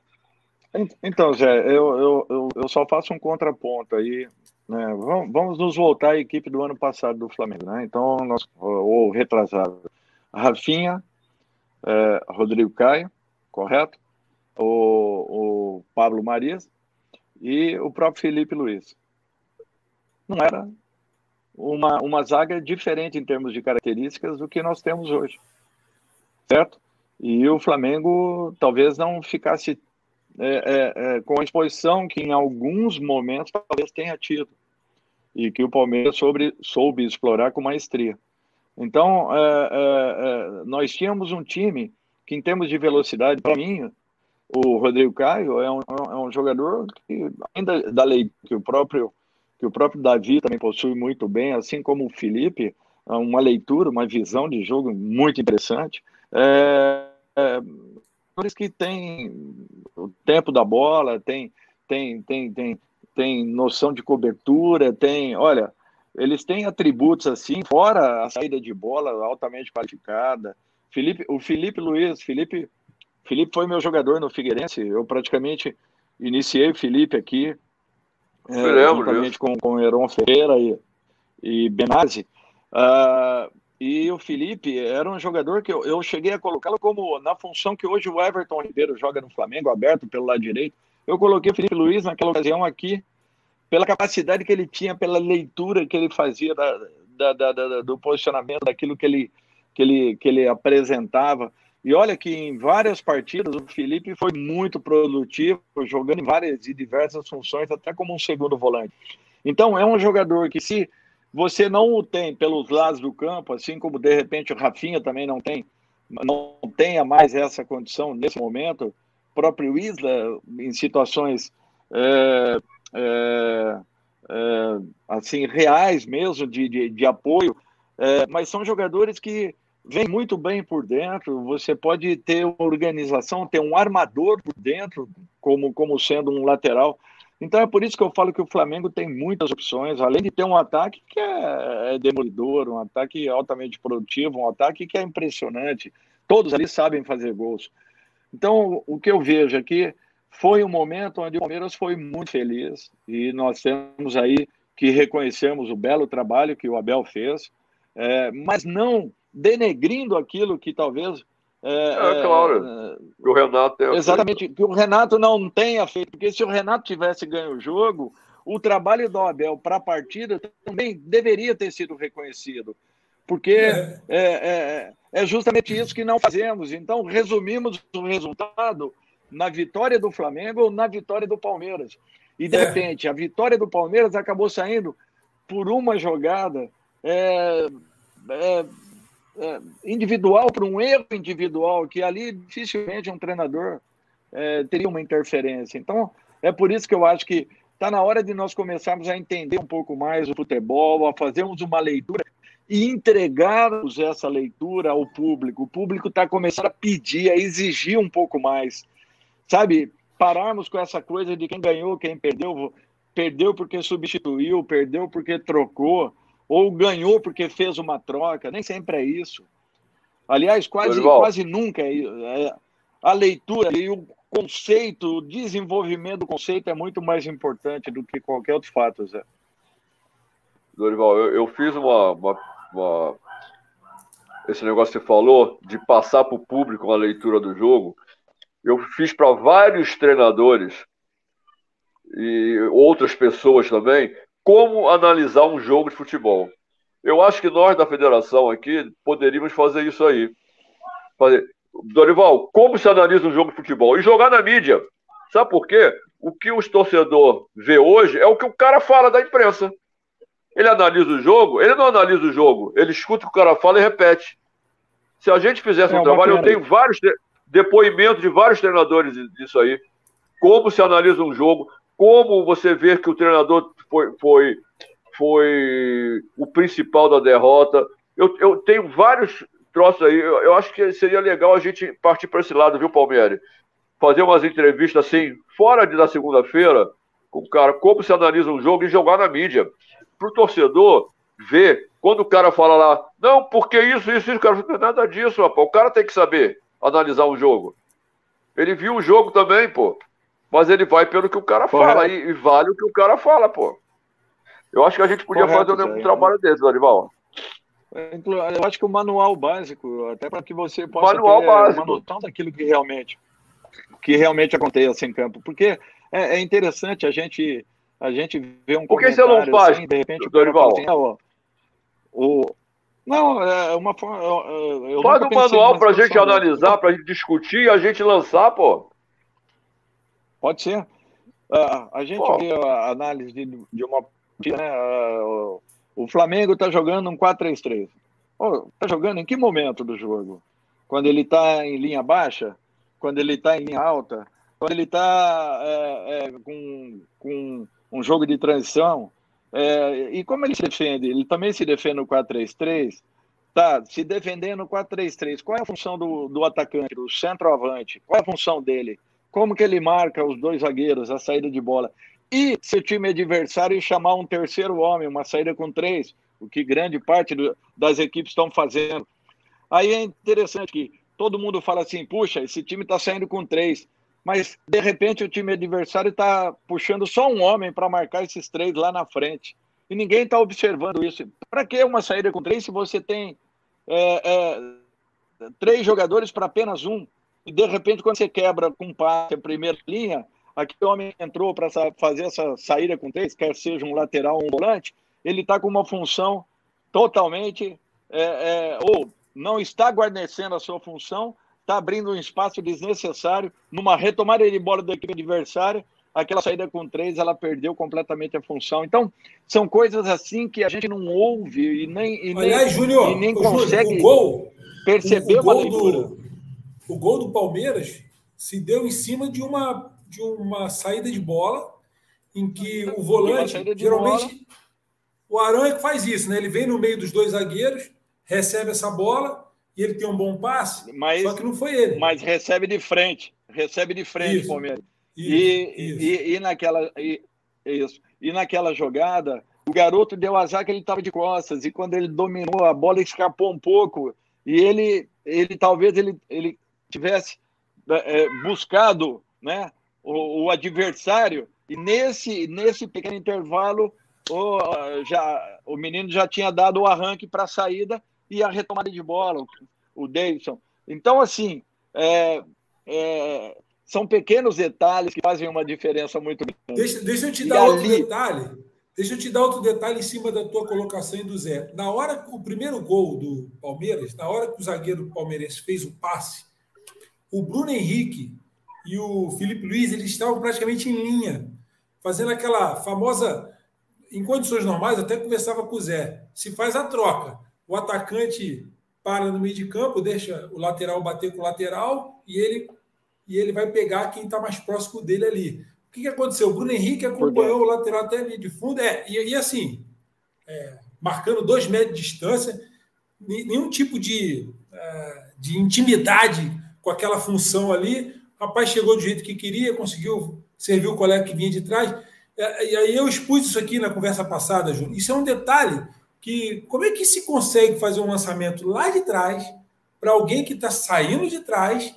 então Zé, eu, eu, eu, eu só faço um contraponto aí. Né? Vamos, vamos nos voltar à equipe do ano passado do Flamengo. Né? Então, nós, ou retrasado. Rafinha, é, Rodrigo Caio, correto? O, o Pablo Marias e o próprio Felipe Luiz. Não era uma, uma zaga diferente em termos de características do que nós temos hoje, certo? E o Flamengo talvez não ficasse é, é, é, com a exposição que em alguns momentos talvez tenha tido e que o Palmeiras sobre, soube explorar com maestria. Então, é, é, nós tínhamos um time que, em termos de velocidade, para mim, o Rodrigo Caio é um, é um jogador que, ainda da lei que o próprio que o próprio Davi também possui muito bem, assim como o Felipe, uma leitura, uma visão de jogo muito interessante. É, é, que tem o tempo da bola, tem, tem, tem, tem, tem noção de cobertura, tem, olha, eles têm atributos assim, fora a saída de bola altamente qualificada. Felipe, o Felipe Luiz, Felipe, Felipe foi meu jogador no Figueirense. Eu praticamente iniciei o Felipe aqui, é, juntamente com, com Heron Ferreira e, e Benazzi. Uh, e o Felipe era um jogador que eu, eu cheguei a colocá-lo como na função que hoje o Everton Ribeiro joga no Flamengo, aberto pelo lado direito. Eu coloquei o Felipe Luiz naquela ocasião aqui pela capacidade que ele tinha, pela leitura que ele fazia da, da, da, do posicionamento, daquilo que ele, que, ele, que ele apresentava. E olha que em várias partidas o Felipe foi muito produtivo, jogando em várias e diversas funções, até como um segundo volante. Então é um jogador que se você não o tem pelos lados do campo, assim como de repente o Rafinha também não tem, não tenha mais essa condição nesse momento, o próprio Isla em situações é, é, é, assim reais mesmo de, de, de apoio, é, mas são jogadores que vêm muito bem por dentro. Você pode ter uma organização, ter um armador por dentro, como, como sendo um lateral. Então é por isso que eu falo que o Flamengo tem muitas opções, além de ter um ataque que é, é demolidor, um ataque altamente produtivo, um ataque que é impressionante. Todos ali sabem fazer gols. Então, o que eu vejo aqui foi um momento onde o Palmeiras foi muito feliz e nós temos aí que reconhecemos o belo trabalho que o Abel fez, é, mas não denegrindo aquilo que talvez. É, é claro. É, que o Renato tenha Exatamente, feito. que o Renato não tenha feito, porque se o Renato tivesse ganho o jogo, o trabalho do Abel para a partida também deveria ter sido reconhecido. Porque é. É, é, é justamente isso que não fazemos. Então, resumimos o resultado na vitória do Flamengo ou na vitória do Palmeiras. E, de é. repente, a vitória do Palmeiras acabou saindo por uma jogada é, é, é individual, por um erro individual, que ali dificilmente um treinador é, teria uma interferência. Então, É por isso que eu acho que está na hora de nós começarmos a entender um pouco mais o futebol, a fazermos uma leitura e entregarmos essa leitura ao público. O público está começando a pedir, a exigir um pouco mais. Sabe, pararmos com essa coisa de quem ganhou, quem perdeu, perdeu porque substituiu, perdeu porque trocou, ou ganhou porque fez uma troca. Nem sempre é isso. Aliás, quase, quase nunca é, é a leitura e o conceito, o desenvolvimento do conceito é muito mais importante do que qualquer outro fato, Zé. Dorival, eu, eu fiz uma, uma, uma, Esse negócio que você falou, de passar para o público uma leitura do jogo, eu fiz para vários treinadores e outras pessoas também, como analisar um jogo de futebol. Eu acho que nós da federação aqui poderíamos fazer isso aí. Fazer. Dorival, como se analisa um jogo de futebol? E jogar na mídia. Sabe por quê? O que os torcedores vê hoje é o que o cara fala da imprensa. Ele analisa o jogo, ele não analisa o jogo, ele escuta o que o cara fala e repete. Se a gente fizesse é um trabalho, eu tenho vários depoimentos de vários treinadores disso aí. Como se analisa um jogo, como você vê que o treinador foi, foi, foi o principal da derrota. Eu, eu tenho vários troços aí. Eu, eu, acho que seria legal a gente partir para esse lado, viu, Palmeiras? Fazer umas entrevistas assim, fora de, da segunda-feira, com o cara, como se analisa um jogo e jogar na mídia para o torcedor ver quando o cara fala lá, não, porque isso, isso, isso, cara, não é nada disso, rapaz. O cara tem que saber analisar um jogo. Ele viu o jogo também, pô. Mas ele vai pelo que o cara Correto. fala e, e, vale o que o cara fala, pô. Eu acho que a gente podia Correto, fazer um, trabalho desse, Dorival. Eu acho que o manual básico, até para que você possa manual ter básico. uma noção daquilo que realmente, que realmente acontece em campo. Porque é, é interessante a gente a gente vê um Por que você não faz, assim, de repente, Dorival? Assim, ah, o, não, é uma forma. Faz um manual para a gente analisar, para a gente discutir e a gente lançar, pô. Pode ser. Uh, a gente pô. vê a análise de, de uma. Né, uh, o Flamengo está jogando um 4-3-3. Está jogando em que momento do jogo? Quando ele está em linha baixa? Quando ele está em linha alta? Quando ele está é, é, com, com um jogo de transição. É, e como ele se defende? Ele também se defende no 4-3-3. Tá, se defendendo no 4-3-3. Qual é a função do, do atacante, do centroavante? Qual é a função dele? Como que ele marca os dois zagueiros, a saída de bola? E se o time adversário chamar um terceiro homem, uma saída com três, o que grande parte do, das equipes estão fazendo. Aí é interessante que todo mundo fala assim: puxa, esse time está saindo com três mas de repente o time adversário está puxando só um homem para marcar esses três lá na frente. E ninguém está observando isso. Para que uma saída com três se você tem é, é, três jogadores para apenas um? E de repente, quando você quebra com um passe a primeira linha, aquele homem entrou para fazer essa saída com três, quer seja um lateral ou um volante, ele está com uma função totalmente. É, é, ou não está guarnecendo a sua função está abrindo um espaço desnecessário numa retomada de bola da equipe adversária. Aquela saída com três, ela perdeu completamente a função. Então, são coisas assim que a gente não ouve e nem, e Aliás, nem, Júnior, e nem consegue o gol, perceber o, o gol do, o gol do Palmeiras se deu em cima de uma, de uma saída de bola em que o volante, geralmente, bola. o Aranha que faz isso, né? Ele vem no meio dos dois zagueiros, recebe essa bola, e ele tem um bom passe, mas, só que não foi ele. Mas recebe de frente, recebe de frente, isso, Palmeiras. Isso, e, isso. E, e, naquela, e, isso. e naquela jogada, o garoto deu azar que ele estava de costas, e quando ele dominou, a bola escapou um pouco, e ele, ele talvez ele, ele tivesse é, buscado né, o, o, adversário, e nesse, nesse pequeno intervalo, o, já, o menino já tinha dado o arranque para a saída, e a retomada de bola, o Davidson. Então, assim, é, é, são pequenos detalhes que fazem uma diferença muito grande. Deixa, deixa eu te dar e outro ali... detalhe. Deixa eu te dar outro detalhe em cima da tua colocação e do Zé. Na hora que o primeiro gol do Palmeiras, na hora que o zagueiro palmeirense fez o passe, o Bruno Henrique e o Felipe Luiz eles estavam praticamente em linha, fazendo aquela famosa. Em condições normais, até conversava com o Zé. Se faz a troca o atacante para no meio de campo, deixa o lateral bater com o lateral e ele, e ele vai pegar quem está mais próximo dele ali. O que, que aconteceu? O Bruno Henrique acompanhou o lateral até ali de fundo. É, e, e assim, é, marcando dois metros de distância, nenhum tipo de, é, de intimidade com aquela função ali. O rapaz chegou do jeito que queria, conseguiu servir o colega que vinha de trás. É, e aí eu expus isso aqui na conversa passada, Júnior. Isso é um detalhe que como é que se consegue fazer um lançamento lá de trás para alguém que está saindo de trás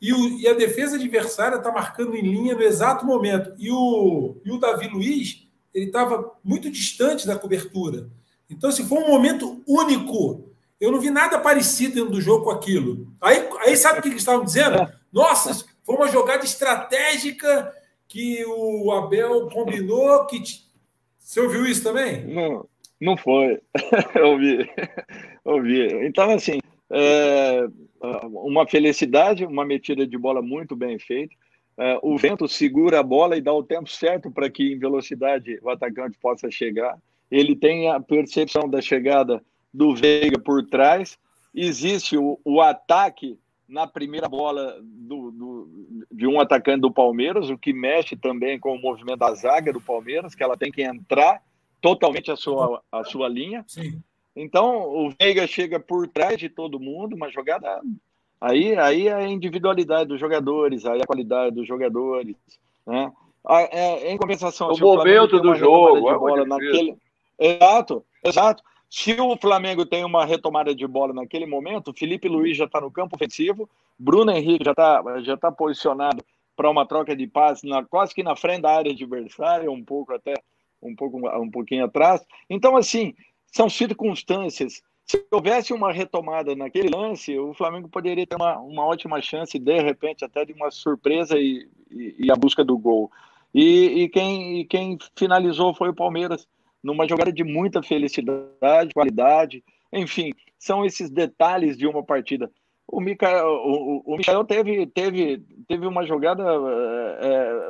e, o, e, a defesa adversária está marcando em linha no exato momento. E o, e o Davi Luiz ele estava muito distante da cobertura. Então, se foi um momento único, eu não vi nada parecido dentro do jogo com aquilo. Aí, aí sabe o que eles estavam dizendo? É. Nossa, foi uma jogada estratégica que o Abel combinou. Que Você ouviu isso também? Não, não foi. eu vi. Eu vi. Então, assim, é uma felicidade, uma metida de bola muito bem feita. É, o vento segura a bola e dá o tempo certo para que em velocidade o atacante possa chegar. Ele tem a percepção da chegada do Veiga por trás. Existe o, o ataque na primeira bola do, do, de um atacante do Palmeiras, o que mexe também com o movimento da zaga do Palmeiras, que ela tem que entrar totalmente a sua, a sua linha. Sim. Então, o Veiga chega por trás de todo mundo, uma jogada. Aí, aí é a individualidade dos jogadores, aí a qualidade dos jogadores. Né? É, em compensação, o momento do jogo. É bola naquele... Exato, exato. Se o Flamengo tem uma retomada de bola naquele momento, Felipe Luiz já está no campo ofensivo, Bruno Henrique já está já tá posicionado para uma troca de passes na, quase que na frente da área adversária, um pouco até um pouco um pouquinho atrás. Então, assim, são circunstâncias. Se houvesse uma retomada naquele lance, o Flamengo poderia ter uma, uma ótima chance, de repente, até de uma surpresa e, e, e a busca do gol. E, e, quem, e quem finalizou foi o Palmeiras, numa jogada de muita felicidade, qualidade. Enfim, são esses detalhes de uma partida. O Michael, o, o Michael teve, teve, teve uma jogada é,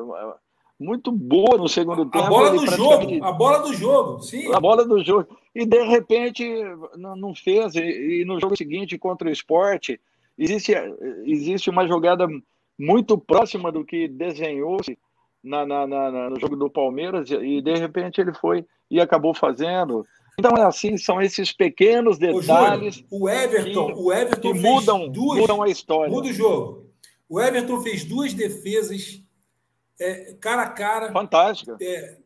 muito boa no segundo a tempo. A bola do jogo, a bola do jogo, sim. A bola do jogo. E de repente não fez. E, no jogo seguinte contra o esporte, existe, existe uma jogada muito próxima do que desenhou-se na, na, na, no jogo do Palmeiras, e de repente ele foi e acabou fazendo. Então é assim, são esses pequenos detalhes. Júlio, o Everton, que, o Everton que mudam, duas, mudam a história. Muda o jogo. O Everton fez duas defesas é, cara a cara. Fantástica. É,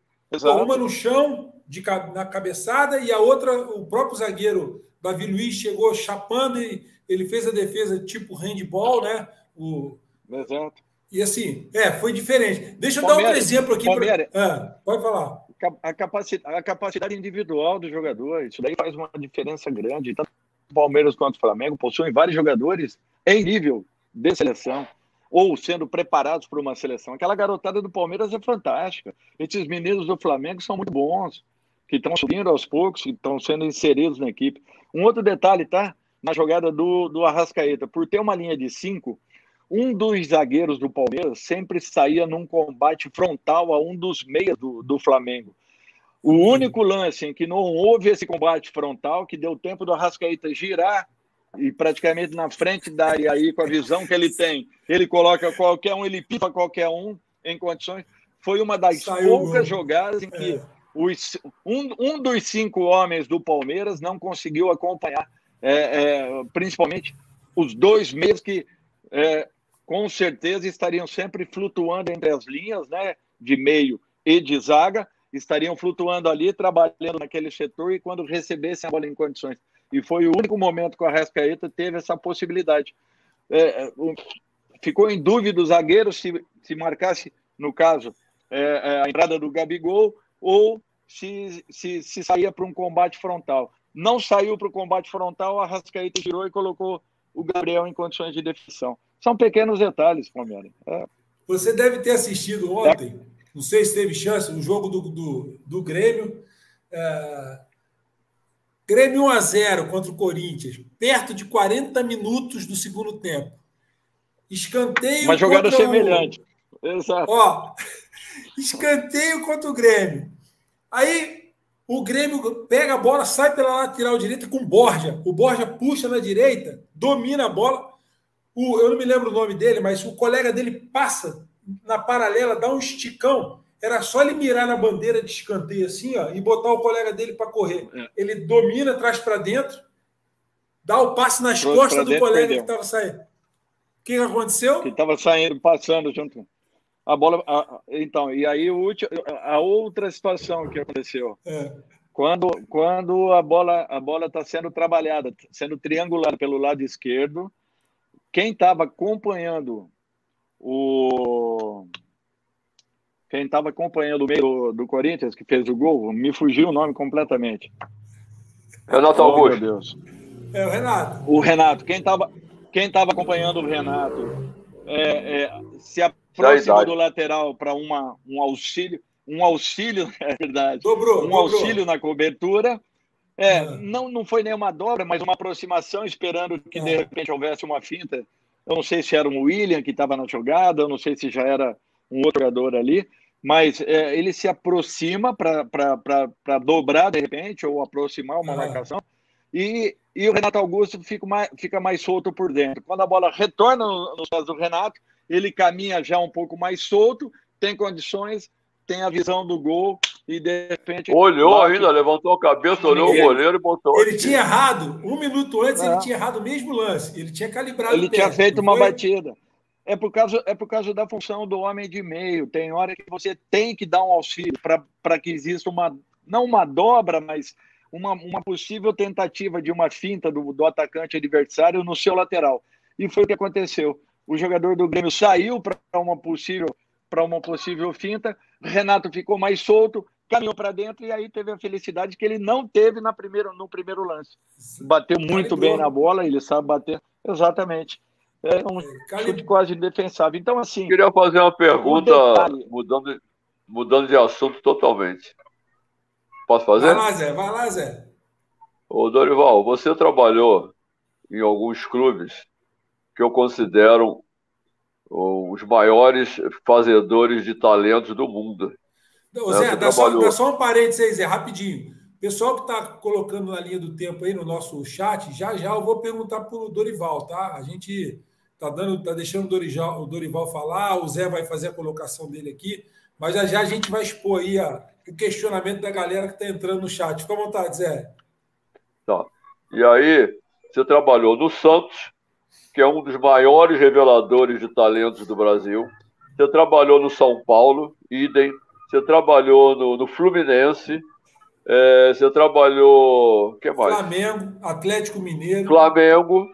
uma no chão, de, na cabeçada, e a outra, o próprio zagueiro Davi Luiz chegou chapando e ele fez a defesa tipo handball, né? O, Exato. E assim, é, foi diferente. Deixa eu Palmeiras, dar outro exemplo aqui. Pra... Ah, pode falar. A capacidade, a capacidade individual do jogador, isso daí faz uma diferença grande. Tanto o Palmeiras quanto o Flamengo possuem vários jogadores em nível de seleção ou sendo preparados para uma seleção. Aquela garotada do Palmeiras é fantástica. Esses meninos do Flamengo são muito bons, que estão subindo aos poucos, que estão sendo inseridos na equipe. Um outro detalhe, tá? Na jogada do, do Arrascaeta, por ter uma linha de cinco, um dos zagueiros do Palmeiras sempre saía num combate frontal a um dos meias do, do Flamengo. O único lance em que não houve esse combate frontal, que deu tempo do Arrascaeta girar e praticamente na frente da e aí com a visão que ele tem, ele coloca qualquer um, ele pipa qualquer um em condições. Foi uma das Saiu poucas jogadas em que é. os, um, um dos cinco homens do Palmeiras não conseguiu acompanhar, é, é, principalmente os dois meios que é, com certeza estariam sempre flutuando entre as linhas, né, de meio e de zaga, estariam flutuando ali, trabalhando naquele setor e quando recebessem a bola em condições e foi o único momento que o Arrascaeta teve essa possibilidade. É, é ficou em dúvida o zagueiro se, se marcasse, no caso, é, é, a entrada do Gabigol ou se, se, se saía para um combate frontal. Não saiu para o combate frontal, o Arrascaeta girou e colocou o Gabriel em condições de definição. São pequenos detalhes, Palmeiras. É. Você deve ter assistido ontem, não sei se teve chance, o jogo do, do, do Grêmio. É, Grêmio 1 a 0 contra o Corinthians, perto de 40 minutos do segundo tempo. Escanteio. Uma jogada semelhante. O... Exato. Ó, escanteio contra o Grêmio. Aí o Grêmio pega a bola, sai pela lateral direita com Borja. O Borja puxa na direita, domina a bola. O, eu não me lembro o nome dele, mas o colega dele passa na paralela, dá um esticão. Era só ele mirar na bandeira de escanteio assim, ó, e botar o colega dele para correr. É. Ele domina, traz para dentro, dá o passe nas Trouxe costas do colega perdeu. que estava saindo. O que aconteceu? Que estava saindo, passando junto. A bola. A, então, e aí o, a outra situação que aconteceu. É. Quando, quando a bola a bola está sendo trabalhada, sendo triangulada pelo lado esquerdo, quem estava acompanhando o quem estava acompanhando o meio do, do, Corinthians que fez o gol, me fugiu o nome completamente. Renato oh, Augusto. Meu Deus. É o Renato. O Renato. Quem estava quem tava acompanhando o Renato é, é, se aproximou do lateral para um auxílio, um auxílio, é verdade, dobrou, um dobrou. auxílio na cobertura. É, ah. não, não foi nenhuma dobra, mas uma aproximação, esperando que ah. de repente houvesse uma finta. Eu não sei se era um William que estava na jogada, eu não sei se já era um outro jogador ali, mas é, ele se aproxima para dobrar de repente, ou aproximar uma ah. marcação, e, e o Renato Augusto fica mais, fica mais solto por dentro. Quando a bola retorna nos pés do Renato, ele caminha já um pouco mais solto, tem condições, tem a visão do gol e de repente. Olhou bate... ainda, levantou a cabeça, olhou ele, o goleiro e botou. Ele tinha errado, um minuto antes, é. ele tinha errado o mesmo lance. Ele tinha calibrado. Ele tinha feito uma foi? batida. É por, causa, é por causa da função do homem de meio. Tem hora que você tem que dar um auxílio para que exista uma. Não uma dobra, mas uma, uma possível tentativa de uma finta do, do atacante adversário no seu lateral. E foi o que aconteceu. O jogador do Grêmio saiu para uma possível para uma possível finta. Renato ficou mais solto, caminhou para dentro e aí teve a felicidade que ele não teve na primeira, no primeiro lance. Bateu muito bem na bola, ele sabe bater. Exatamente. É um chute quase indefensável. Então, assim. Queria fazer uma pergunta, mudando, mudando de assunto totalmente. Posso fazer? Vai lá, Zé, vai lá, Zé. Ô, Dorival, você trabalhou em alguns clubes que eu considero os maiores fazedores de talentos do mundo. Não, né? Zé, dá, só, dá só um parênteses aí, Zé, rapidinho. Pessoal que está colocando na linha do tempo aí no nosso chat, já já eu vou perguntar para o Dorival, tá? A gente está dando, tá deixando o Dorival, o Dorival falar, o Zé vai fazer a colocação dele aqui, mas já já a gente vai expor aí a, o questionamento da galera que está entrando no chat. Fica à vontade, Zé. Tá. E aí, você trabalhou no Santos, que é um dos maiores reveladores de talentos do Brasil. Você trabalhou no São Paulo, idem. Você trabalhou no, no Fluminense. É, você trabalhou. que mais? Flamengo, Atlético Mineiro. Flamengo.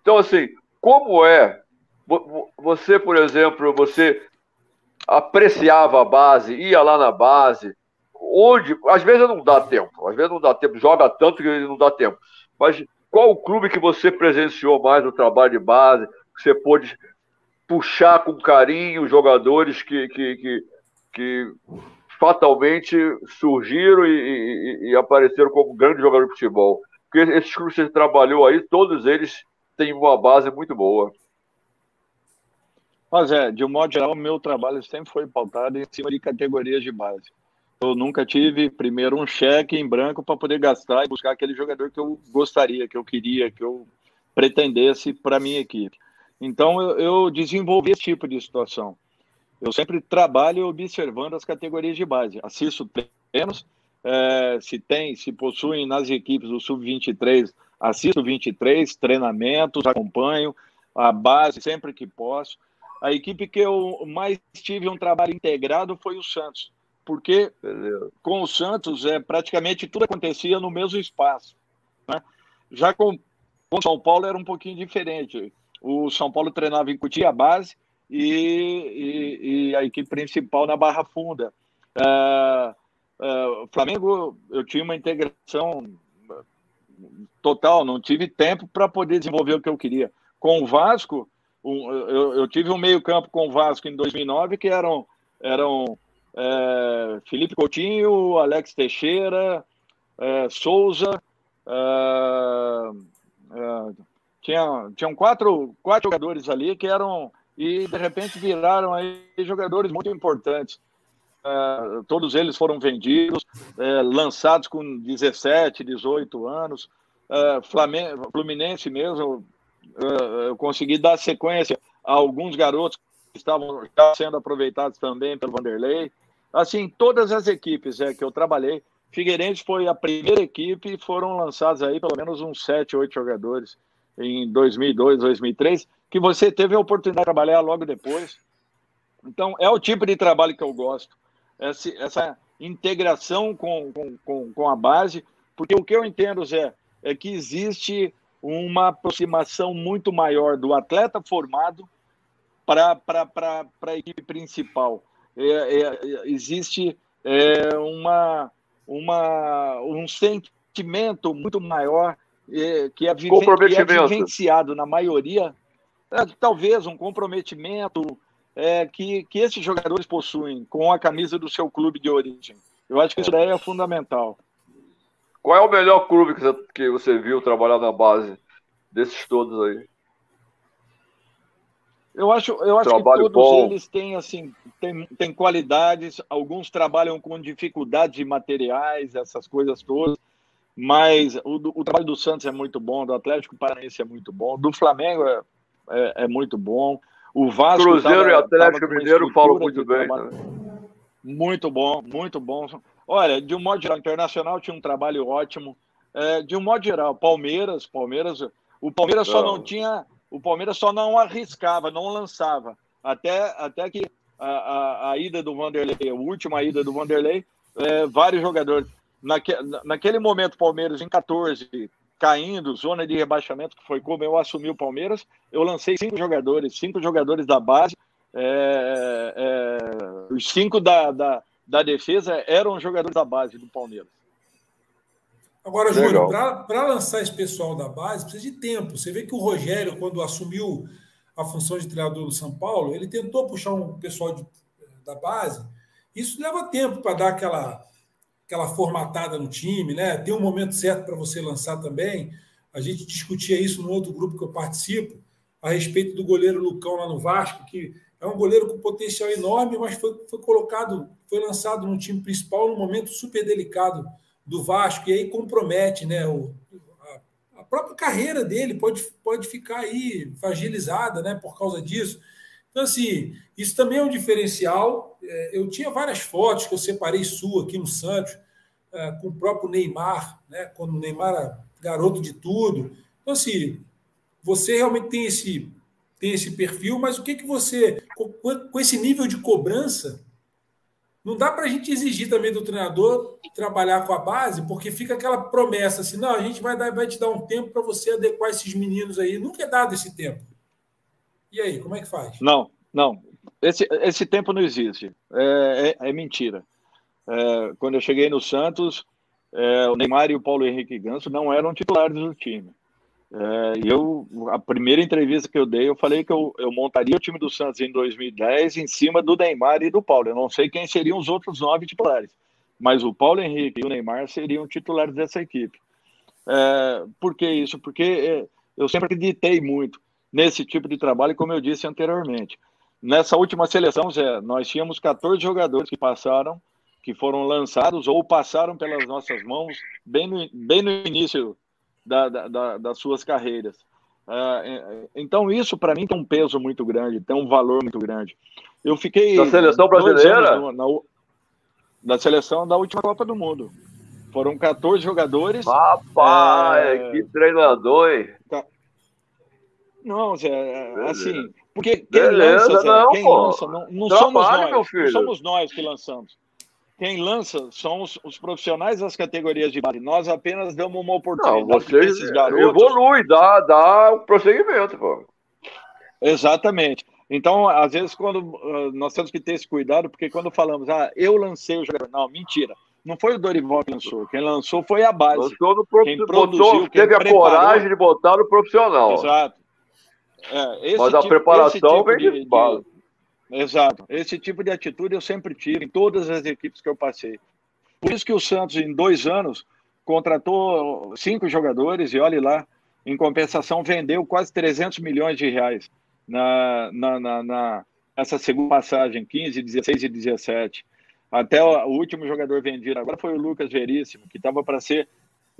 Então, assim, como é? Você, por exemplo, você apreciava a base, ia lá na base, onde, às vezes não dá tempo, às vezes não dá tempo, joga tanto que não dá tempo. Mas qual o clube que você presenciou mais no trabalho de base, que você pôde puxar com carinho os jogadores que, que, que, que fatalmente surgiram e, e, e, apareceram como grandes jogadores de futebol? Porque esses clubes que você trabalhou aí, todos eles têm uma base muito boa. Mas é, de um modo geral, o meu trabalho sempre foi pautado em cima de categorias de base. Eu nunca tive, primeiro, um cheque em branco para poder gastar e buscar aquele jogador que eu gostaria, que eu queria, que eu pretendesse para minha equipe. Então, eu, eu desenvolvi esse tipo de situação. Eu sempre trabalho observando as categorias de base. Assisto treinos, é, se tem, se possuem nas equipes do Sub-23, assisto 23, treinamentos, acompanho a base sempre que posso. A equipe que eu mais tive um trabalho integrado foi o Santos, porque com o Santos é praticamente tudo acontecia no mesmo espaço. Né? Já com, com o São Paulo era um pouquinho diferente. O São Paulo treinava em Cutia, a base, e, e, e, a equipe principal na Barra Funda. Uh, uh, Flamengo, eu tinha uma integração total, não tive tempo para poder desenvolver o que eu queria. Com o Vasco, um, eu, eu, tive um meio-campo com o Vasco em 2009 que eram, eram é, Felipe Coutinho, Alex Teixeira, é, Souza. É, é, tinha, tinham quatro, quatro jogadores ali que eram. E de repente viraram aí jogadores muito importantes. É, todos eles foram vendidos, é, lançados com 17, 18 anos. Flamengo, Fluminense mesmo, eu consegui dar sequência a alguns garotos estavam já sendo aproveitados também pelo Vanderlei. Assim, todas as equipes é, que eu trabalhei, Figueirense foi a primeira equipe e foram lançados aí pelo menos uns sete, oito jogadores em 2002, 2003, que você teve a oportunidade de trabalhar logo depois. Então, é o tipo de trabalho que eu gosto. Essa, essa integração com, com, com, a base, porque o que eu entendo, Zé, é que existe uma aproximação muito maior do atleta formado para a equipe principal. É, é, existe é, uma, uma, um sentimento muito maior que, é viven, que é vivenciado na maioria, é, talvez um comprometimento é, que, que esses jogadores possuem com a camisa do seu clube de origem. Eu acho que isso daí é fundamental. Qual é o melhor clube que você, que você viu trabalhar na base desses todos aí? Eu acho, eu acho que todos bom. eles têm assim, têm, têm qualidades, alguns trabalham com dificuldades de materiais, essas coisas todas, mas o, o, trabalho do Santos é muito bom, do Atlético Paranaense é muito bom, do Flamengo é, é, é muito bom. O Vasco Cruzeiro tava, e Atlético Mineiro falam muito bem. Né? Muito bom, muito bom. Olha, de um modo geral, internacional tinha um trabalho ótimo. É, de um modo geral, Palmeiras, Palmeiras, o Palmeiras só não tinha o Palmeiras só não arriscava, não lançava. Até, até que a, a, a ida do Vanderlei, a última ida do Vanderlei, é, vários jogadores. Naque, naquele momento, o Palmeiras em 14, caindo, zona de rebaixamento, que foi como eu assumi o Palmeiras, eu lancei cinco jogadores, cinco jogadores da base, é, é, os cinco da, da, da defesa eram jogadores da base do Palmeiras. Agora, Júlio, para lançar esse pessoal da base, precisa de tempo. Você vê que o Rogério, quando assumiu a função de treinador do São Paulo, ele tentou puxar um pessoal de, da base. Isso leva tempo para dar aquela, aquela formatada no time, né? Tem um momento certo para você lançar também. A gente discutia isso no outro grupo que eu participo, a respeito do goleiro Lucão lá no Vasco, que é um goleiro com potencial enorme, mas foi, foi colocado, foi lançado no time principal num momento super delicado do Vasco, e aí compromete né, o, a, a, própria carreira dele, pode, pode ficar aí fragilizada né, por causa disso. Então, assim, isso também é um diferencial. É, eu tinha várias fotos que eu separei sua aqui no Santos, é, com o próprio Neymar, né, quando o Neymar era garoto de tudo. Então, assim, você realmente tem esse, tem esse perfil, mas o que, que você, com, com esse nível de cobrança, não dá para a gente exigir também do treinador trabalhar com a base, porque fica aquela promessa assim: não, a gente vai, dar, vai te dar um tempo para você adequar esses meninos aí. Nunca é dado esse tempo. E aí, como é que faz? Não, não. Esse, esse tempo não existe. É, é, é mentira. É, quando eu cheguei no Santos, é, o Neymar e o Paulo Henrique Ganso não eram titulares do time. É, eu, a primeira entrevista que eu dei, eu falei que eu, eu, montaria o time do Santos em 2010 em cima do Neymar e do Paulo. Eu não sei quem seriam os outros nove titulares, mas o Paulo Henrique e o Neymar seriam titulares dessa equipe. É, por que isso? Porque é, eu sempre acreditei muito nesse tipo de trabalho, como eu disse anteriormente. Nessa última seleção, Zé, nós tínhamos 14 jogadores que passaram, que foram lançados ou passaram pelas nossas mãos bem no, bem no início da, da, das suas carreiras. Uh, então, isso para mim tem um peso muito grande, tem um valor muito grande. Eu fiquei. Da seleção brasileira? No, na, da seleção da última Copa do Mundo. Foram 14 jogadores. Rapaz, é... que treinador, hein? Não, Zé, assim. Porque quem Beleza, lança, Zé, não, quem pô. lança, não, não somos nós. Não somos nós que lançamos. Quem lança são os, os, profissionais das categorias de base. Nós apenas damos uma oportunidade Não, vocês esses garotos. Evolui, dá, dá o prosseguimento, pô. Exatamente. Então, às vezes, quando uh, nós temos que ter esse cuidado, porque quando falamos, ah, eu lancei o jogador. Não, mentira. Não foi o Dorival que lançou. Quem lançou foi a base. Lançou no prof... quem produziu, botou, quem teve preparou... a coragem de botar no profissional. Exato. É, Mas a tipo, preparação tipo vem de, de base. Exato. Esse tipo de atitude eu sempre tive em todas as equipes que eu passei. Por isso que o Santos, em dois anos, contratou cinco jogadores e olhe lá, em compensação, vendeu quase 300 milhões de reais na, na, na, na essa segunda passagem, 15, 16 e 17. Até o, o último jogador vendido agora foi o Lucas Veríssimo, que estava para ser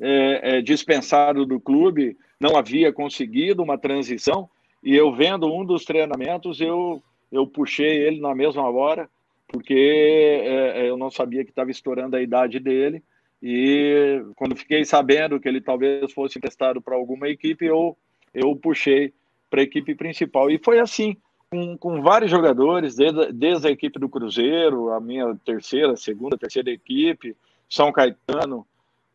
é, é, dispensado do clube, não havia conseguido uma transição, e eu vendo um dos treinamentos, eu eu puxei ele na mesma hora, porque é, é eu não sabia que estava estourando a idade dele. E quando fiquei sabendo que ele talvez fosse emprestado para alguma equipe, eu, eu puxei para a equipe principal. E foi assim, com, com vários jogadores, desde, desde a equipe do Cruzeiro, a minha terceira, segunda, terceira equipe, São Caetano.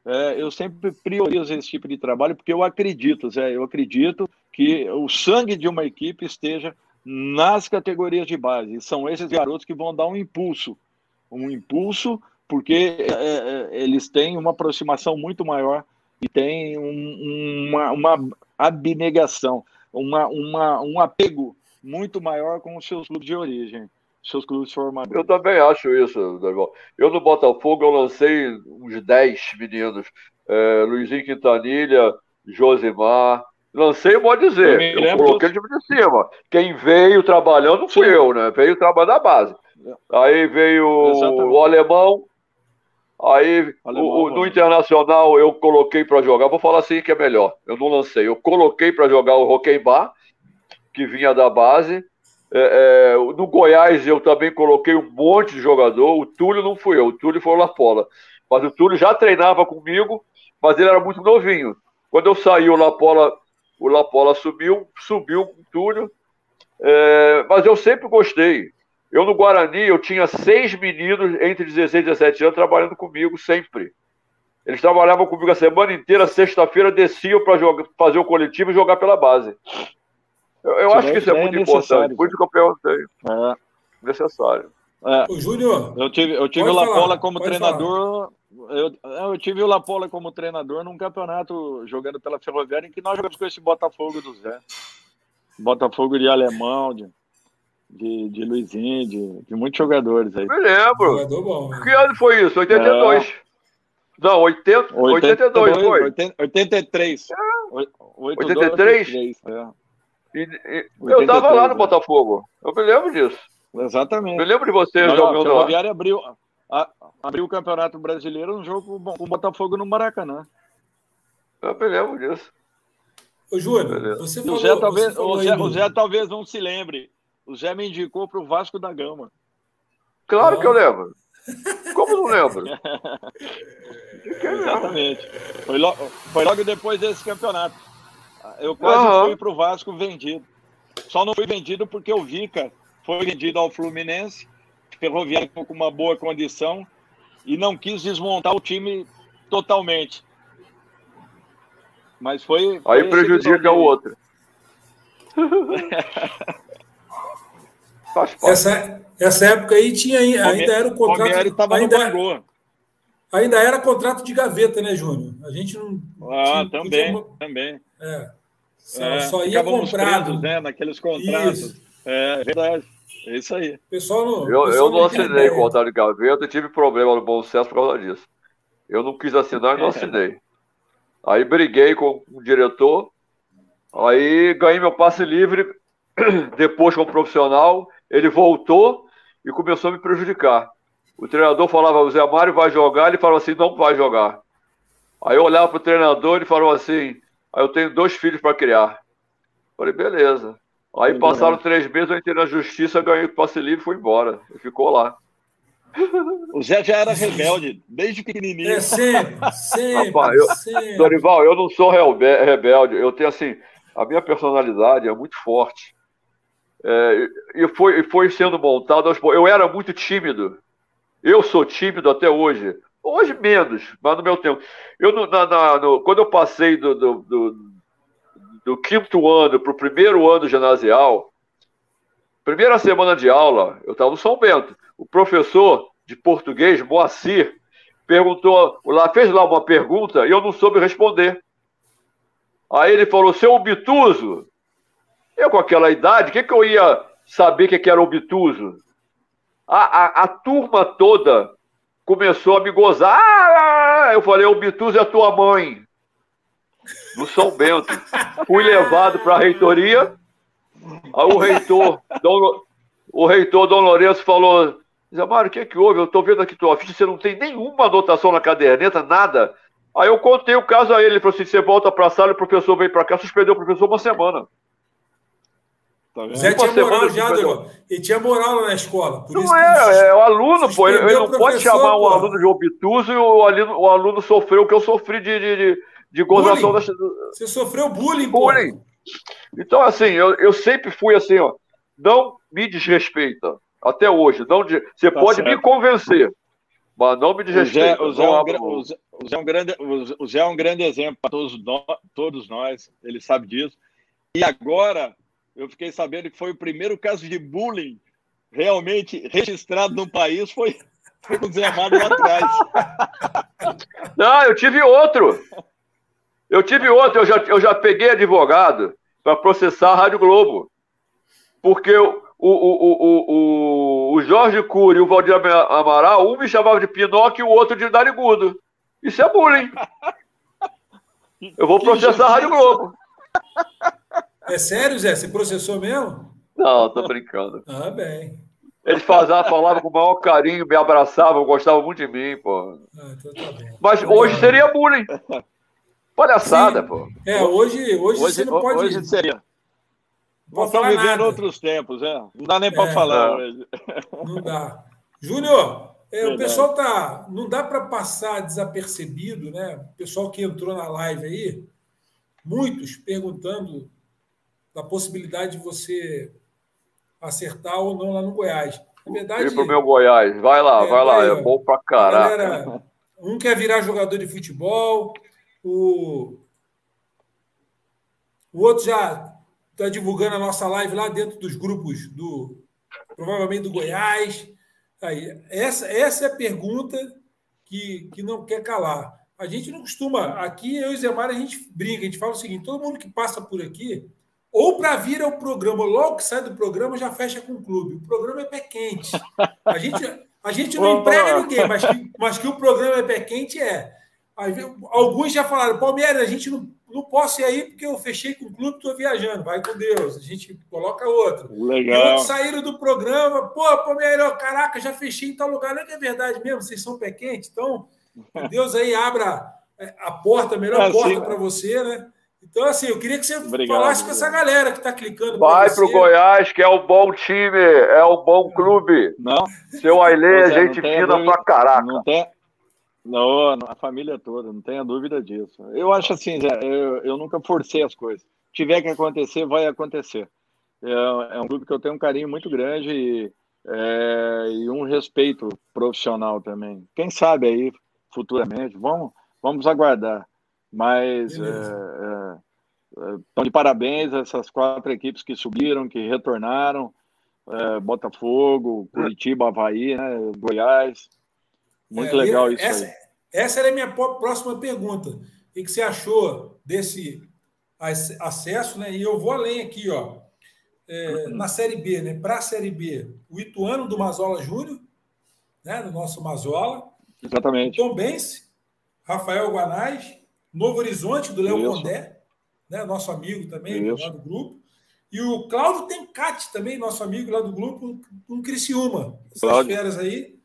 É, eu sempre priorizo esse tipo de trabalho porque eu acredito, Zé, eu acredito que o sangue de uma equipe esteja nas categorias de base. São esses garotos que vão dar um impulso, um impulso porque é, é, eles têm uma aproximação muito maior e têm um, uma, uma abnegação, uma, uma, um apego muito maior com os seus clubes de origem, seus clubes formadores. Eu também acho isso, Daniel. Eu no Botafogo eu lancei uns 10 meninos. É, Luizinho Quintanilha, Josimar. Lancei, pode dizer. Eu, eu coloquei de cima. Quem veio trabalhando fui Sim. eu, né? Veio trabalhando da base. Aí veio Exatamente. o alemão, Aí, o, o, no Internacional, eu coloquei para jogar. Vou falar assim que é melhor. Eu não lancei. Eu coloquei para jogar o Roquembar, que vinha da base. É, é, no Goiás, eu também coloquei um monte de jogador. O Túlio não fui eu, o Túlio foi o Lapola. Mas o Túlio já treinava comigo, mas ele era muito novinho. Quando eu saí, o Lapola, o Lapola subiu, subiu com o Túlio. É, mas eu sempre gostei. Eu no Guarani, eu tinha seis meninos entre 16 e 17 anos trabalhando comigo sempre. Eles trabalhavam comigo a semana inteira, sexta-feira desciam para fazer o coletivo e jogar pela base. Eu, eu acho que isso é, é muito importante, por isso que eu perguntei. É. Necessário. É. O Júnior. Eu tive, eu tive o Lapola como treinador. Eu, eu tive o Lapola como treinador num campeonato jogando pela Ferroviária em que nós jogamos com esse Botafogo do Zé. Botafogo de Alemão, de de, de Luizinho, de, de muitos jogadores aí. Me lembro. Bom, né? Que ano foi isso? 82. É. Não, 80, 82, 82 foi. 83. É. 83? 83 é. E, e, eu tava lá no. Botafogo. Eu me lembro disso. Exatamente. Me lembro de você não, jogando não, a Ferroviária abriu, a, abriu o Campeonato Brasileiro no jogo com o Botafogo no Maracanã. Eu me lembro disso. Ô, Júnior, você falou... O Zé, talvez, o, Zé, o Zé talvez não se lembre o Zé me indicou para o Vasco da Gama. Claro que eu lembro. Como não lembro? Exatamente. Foi, lo... foi, logo depois desse campeonato. Eu quase uhum. fui para o Vasco vendido. Só não fui vendido porque o Vica foi vendido ao Fluminense, Ferroviário com uma boa condição e não quis desmontar o time totalmente. Mas foi. foi Aí prejudica o outro. Essa, essa época aí tinha ainda era o contrato. Ainda, ainda era contrato de gaveta, né, Júnior? A gente não. Ah, tinha, também, podia... também. É. Só, é, só ia comprado. Presos, né, naqueles contratos. Isso. É verdade. É isso aí. Pessoal não, eu, pessoal eu não assinei o contrato de gaveta e tive problema no bom senso por causa disso. Eu não quis assinar e não assinei. Aí briguei com o diretor, aí ganhei meu passe livre, depois como profissional, ele voltou e começou a me prejudicar. O treinador falava, o Zé Mário vai jogar, ele falou assim, não vai jogar. Aí eu olhava para o treinador e falou assim, aí eu tenho dois filhos para criar. Falei, beleza. Aí passaram três meses, eu entrei na justiça, ganhei o passe livre e fui embora. E ficou lá. O Zé já era rebelde, desde pequenininho. É sempre, sempre, Rapaz, eu, sempre. Dorival, eu não sou rebelde, eu tenho assim, a minha personalidade é muito forte. É, e, foi, foi sendo montado aos Eu era muito tímido. Eu sou tímido até hoje. Hoje menos, mas no meu tempo. Eu, na, na, no, quando eu passei do, do, do, do quinto ano para o primeiro ano ginasial, primeira semana de aula, eu estava no São Bento. O professor de português, Moacir, perguntou, lá, fez lá uma pergunta e eu não soube responder. Aí ele falou, seu obtuso, eu, com aquela idade, o que, que eu ia saber que, que era obtuso? A, a, a, turma toda começou a me gozar. Ah, eu falei, obtuso é a tua mãe. No São Bento. Fui levado para a reitoria. Aí o reitor, Dom, o reitor Dom Lourenço falou: Zé Mário, o que, que houve? Eu estou vendo aqui tua ficha, você não tem nenhuma anotação na caderneta, nada. Aí eu contei o caso a ele, ele falou assim: você volta para a sala, o professor veio para cá, suspendeu o professor uma semana. Tá Zé tinha moral já, Ele tinha moral lá na escola. não é, é o aluno, pô. Ele, ele não pode chamar um aluno de obtuso e o aluno, o aluno sofreu o que eu sofri de, de, de, de gozação. Da... Você sofreu bullying, bullying. Pô. Então, assim, eu, eu sempre fui assim, ó. Não me desrespeita. Até hoje. Não de... Você tá pode certo. me convencer, mas não me desrespeita. O Zé, o Zé, é, um, o Zé é um grande, o Zé é um grande exemplo para todos, todos nós. Ele sabe disso. E agora eu fiquei sabendo que foi o primeiro caso de bullying realmente registrado no país, foi, foi o Zé Amado lá atrás. Não, eu tive outro. Eu tive outro, eu já, eu já peguei advogado para processar a Rádio Globo. Porque o, o, o, o, o Jorge Cury e o Valdir Amaral, um me chamava de Pinóquio e o outro de Narigudo. Isso é bullying. Eu vou processar a Rádio Globo. É sério, Zé? Você processou mesmo? Não, tô brincando. Ah, bem. Eles faziam, falavam com o maior carinho, me abraçavam, gostavam muito de mim, pô. Ah, então tá bem. Mas hoje seria bullying. Palhaçada, Sim. pô. É, hoje, hoje, hoje você não pode. Hoje seria. Nós estamos vivendo nada. outros tempos, é. Não dá nem para é, falar hoje. Não dá. Júnior, é, o pessoal tá. Não dá para passar desapercebido, né? O pessoal que entrou na live aí, muitos perguntando da possibilidade de você acertar ou não lá no Goiás. Na verdade. Ir pro meu Goiás. Vai lá, é, vai lá. É bom pra caralho. Galera, um quer virar jogador de futebol, o, o outro já está divulgando a nossa live lá dentro dos grupos do provavelmente do Goiás. Aí, essa, essa é a pergunta que, que não quer calar. A gente não costuma. Aqui, eu e Zé Mário, a gente brinca, a gente fala o seguinte: todo mundo que passa por aqui, ou para vir ao programa, logo que sai do programa, já fecha com o clube. O programa é pé quente. A gente, a gente não emprega ninguém, mas que, mas que o programa é pé quente é. Alguns já falaram, Palmeiras, a gente não, não posso ir aí porque eu fechei com o clube, estou viajando, vai com Deus. A gente coloca outro. Legal. E outros saíram do programa, pô, Palmeiras, caraca, já fechei em tal lugar. Não é que é verdade mesmo, vocês são pé quente, então Deus aí abra é, a porta, a melhor é porta para você, né? Então, assim, eu queria que você obrigado, falasse com essa galera que está clicando. Vai para o Goiás, que é um bom time, é um bom clube. Não. Seu Ailê é gente fina pra caraca. Não tem, não, a família toda, não tenha dúvida disso. Eu acho assim, Zé, eu, eu nunca forcei as coisas. Tiver que acontecer, vai acontecer. É, é um clube que eu tenho um carinho muito grande e, é, e um respeito profissional também. Quem sabe aí, futuramente, vamos, vamos aguardar. Mas é, estão de parabéns essas quatro equipes que subiram, que retornaram. É, Botafogo, Curitiba, Havaí, né, Goiás. Muito é, legal isso essa, aí. Essa era a minha próxima pergunta. O que você achou desse acesso? Né? E eu vou além aqui, ó. É, na Série B, né? Para a Série B, o Ituano do Mazola Júnior, né? do nosso Mazola. Exatamente. O Tom Bense, Rafael Guanais, Novo Horizonte, do Léo Condé, né? nosso amigo também, lá do grupo. E o Cláudio Tencati também, nosso amigo lá do grupo, um Criciúma. Essas Cláudio. feras aí.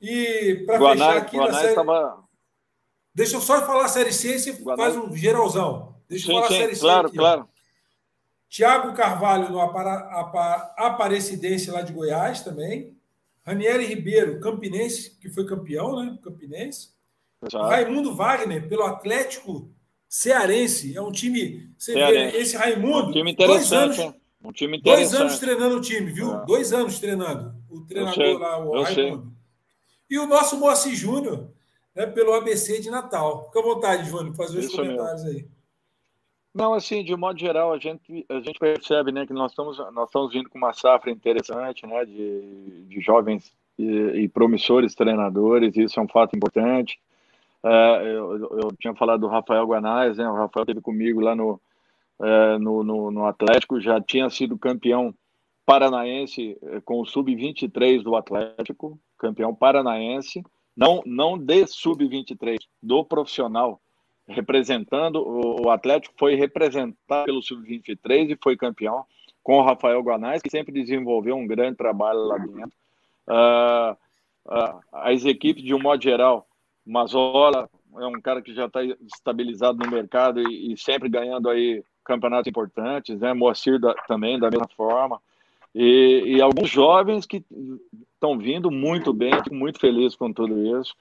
E para fechar aqui na série... Tava... Deixa eu só falar a Série C e você faz um geralzão. Deixa sim, eu falar sim, a Série C claro, aqui. Claro. Tiago Carvalho no Aparecidense lá de Goiás também. Ranieri Ribeiro, Campinense, que foi campeão, né? Campinense. Exato. Raimundo Wagner, pelo Atlético Cearense. É um time. Você vê, esse Raimundo. Um time dois anos, um time dois anos treinando o time, viu? É. Dois anos treinando. O treinador lá, o Raimundo. Sei. E o nosso Moacir Júnior, né, pelo ABC de Natal. Fica à vontade, Júnior, fazer os Isso comentários mesmo. aí. Não, assim, de modo geral, a gente, a gente percebe né, que nós estamos, nós estamos vindo com uma safra interessante né, de, de jovens e, e promissores treinadores, isso é um fato importante. Uh, eu, eu, tinha falado do Rafael Guanais, né? O Rafael esteve comigo lá no, uh, no, no, no, Atlético, já tinha sido campeão paranaense uh, com o sub-23 do Atlético, campeão paranaense, não, não de sub-23, do profissional, representando o, o Atlético, foi representado pelo sub-23 e foi campeão com o Rafael Guanais, que sempre desenvolveu um grande trabalho lá dentro. as equipes, de um modo geral, Mazola é um cara que já está estabilizado no mercado e, e, sempre ganhando aí campeonatos importantes, né? Moacir da, também da mesma forma. E, e alguns jovens que estão vindo muito bem, fico muito feliz com tudo isso.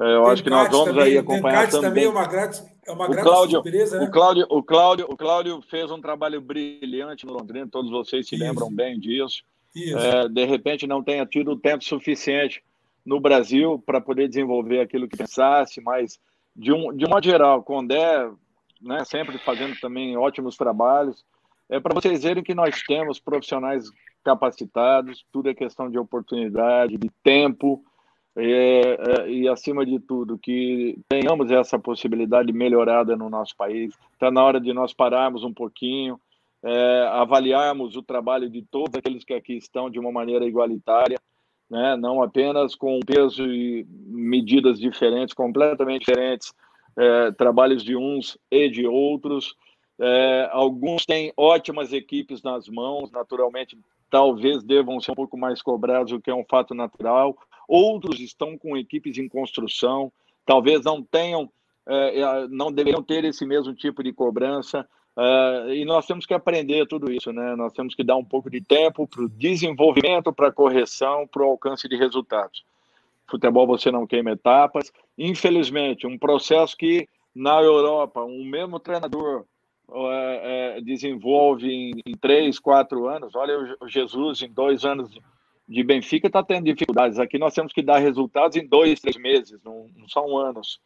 É, eu acho que nós vamos também, aí acompanhar também. também é uma grande, é uma grande Cláudio, surpresa, né? O Cláudio, o, Cláudio, o Cláudio fez um trabalho brilhante no Londrina, todos vocês se Isso. lembram bem disso. É, de repente não tenha tido tempo suficiente no Brasil para poder desenvolver aquilo que pensasse, mas de um, de modo geral, Condé, né, sempre fazendo também ótimos trabalhos, é para vocês verem que nós temos profissionais capacitados, tudo é questão de oportunidade, de tempo, é, é, e acima de tudo, que tenhamos essa possibilidade melhorada no nosso país. Está na hora de nós pararmos um pouquinho, é, avaliarmos o trabalho de todos aqueles que aqui estão de uma maneira igualitária, né? não apenas com peso e medidas diferentes, completamente diferentes, é, trabalhos de uns e de outros. É, alguns têm ótimas equipes nas mãos, naturalmente, talvez devam ser um pouco mais cobrados, o que é um fato natural. Outros estão com equipes em construção, talvez não tenham, é, não deveriam ter esse mesmo tipo de cobrança. Uh, e nós temos que aprender tudo isso, né? Nós temos que dar um pouco de tempo para o desenvolvimento, para a correção, para o alcance de resultados. Futebol você não queima etapas. Infelizmente, um processo que na Europa um mesmo treinador é, é, desenvolve em, em, três, quatro anos. Olha o Jesus em dois anos de Benfica está tendo dificuldades. Aqui nós temos que dar resultados em dois, três meses, não, não são anos,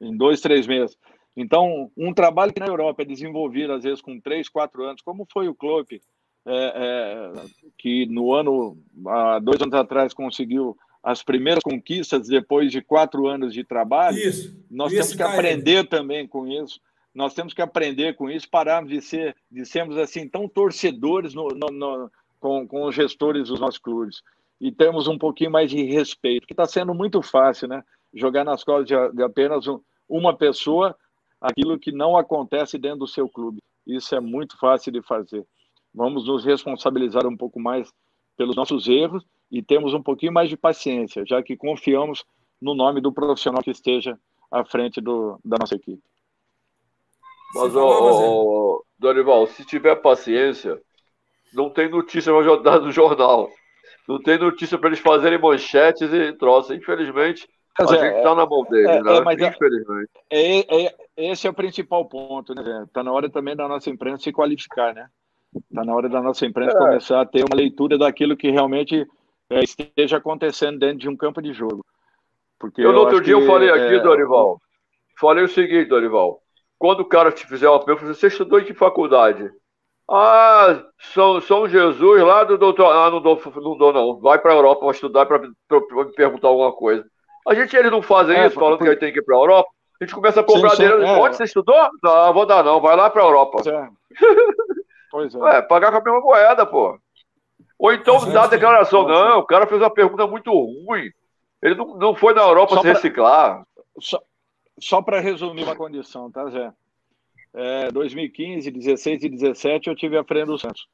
em dois, três meses. Então, um trabalho que na Europa é desenvolvido, às vezes, com três, quatro anos, como foi o Klopp, é, é, que no ano, há dois anos atrás, conseguiu as primeiras conquistas depois de quatro anos de trabalho, isso, nós temos que aprender também com isso. Nós temos que aprender com isso, pararmos de ser, de sermos assim tão torcedores no, no, no, com, com os gestores dos nossos clubes e termos um pouquinho mais de respeito, que está sendo muito fácil, né? Jogar nas costas de, de apenas um, uma pessoa aquilo que não acontece dentro do seu clube. Isso é muito fácil de fazer. Vamos nos responsabilizar um pouco mais pelos nossos erros e temos um pouquinho mais de paciência, já que confiamos no nome do profissional que esteja à frente do, da nossa equipe. Mas, ô, Dorival, se tiver paciência, não tem notícia no jornal. Não tem notícia para eles fazerem manchetes e troças. Infelizmente, a é, gente está na mão deles, é, né? É, Infelizmente. É, é, esse é o principal ponto, né? Está na hora também da nossa imprensa se qualificar, né? Está na hora da nossa imprensa começar a ter uma leitura daquilo que realmente esteja acontecendo dentro de um campo de jogo. Porque eu, no outro dia, eu falei aqui, Dorival, falei o seguinte, Dorival, quando o cara te fizer uma pergunta, você estudou em que faculdade? Ah, São, São Jesus lá do doutor. Ah, não dou, não dou, não. Vai para a Europa para estudar para me perguntar alguma coisa. A gente, eles não fazem é, isso, falando por... que ele tem que ir para a Europa. A gente começa a cobrar sim, sim, dele. É. Onde você estudou? Não, vou dar, não. Vai lá para a Europa. É. Pois é. é. pagar com a mesma moeda, pô. Ou então Mas dá a declaração. Não, o cara fez uma pergunta muito ruim. Ele não, não foi na Europa só se pra... reciclar. Só, só para resumir uma condição, tá, Zé? É, 2015, 16 e 17 eu tive a frente do Santos.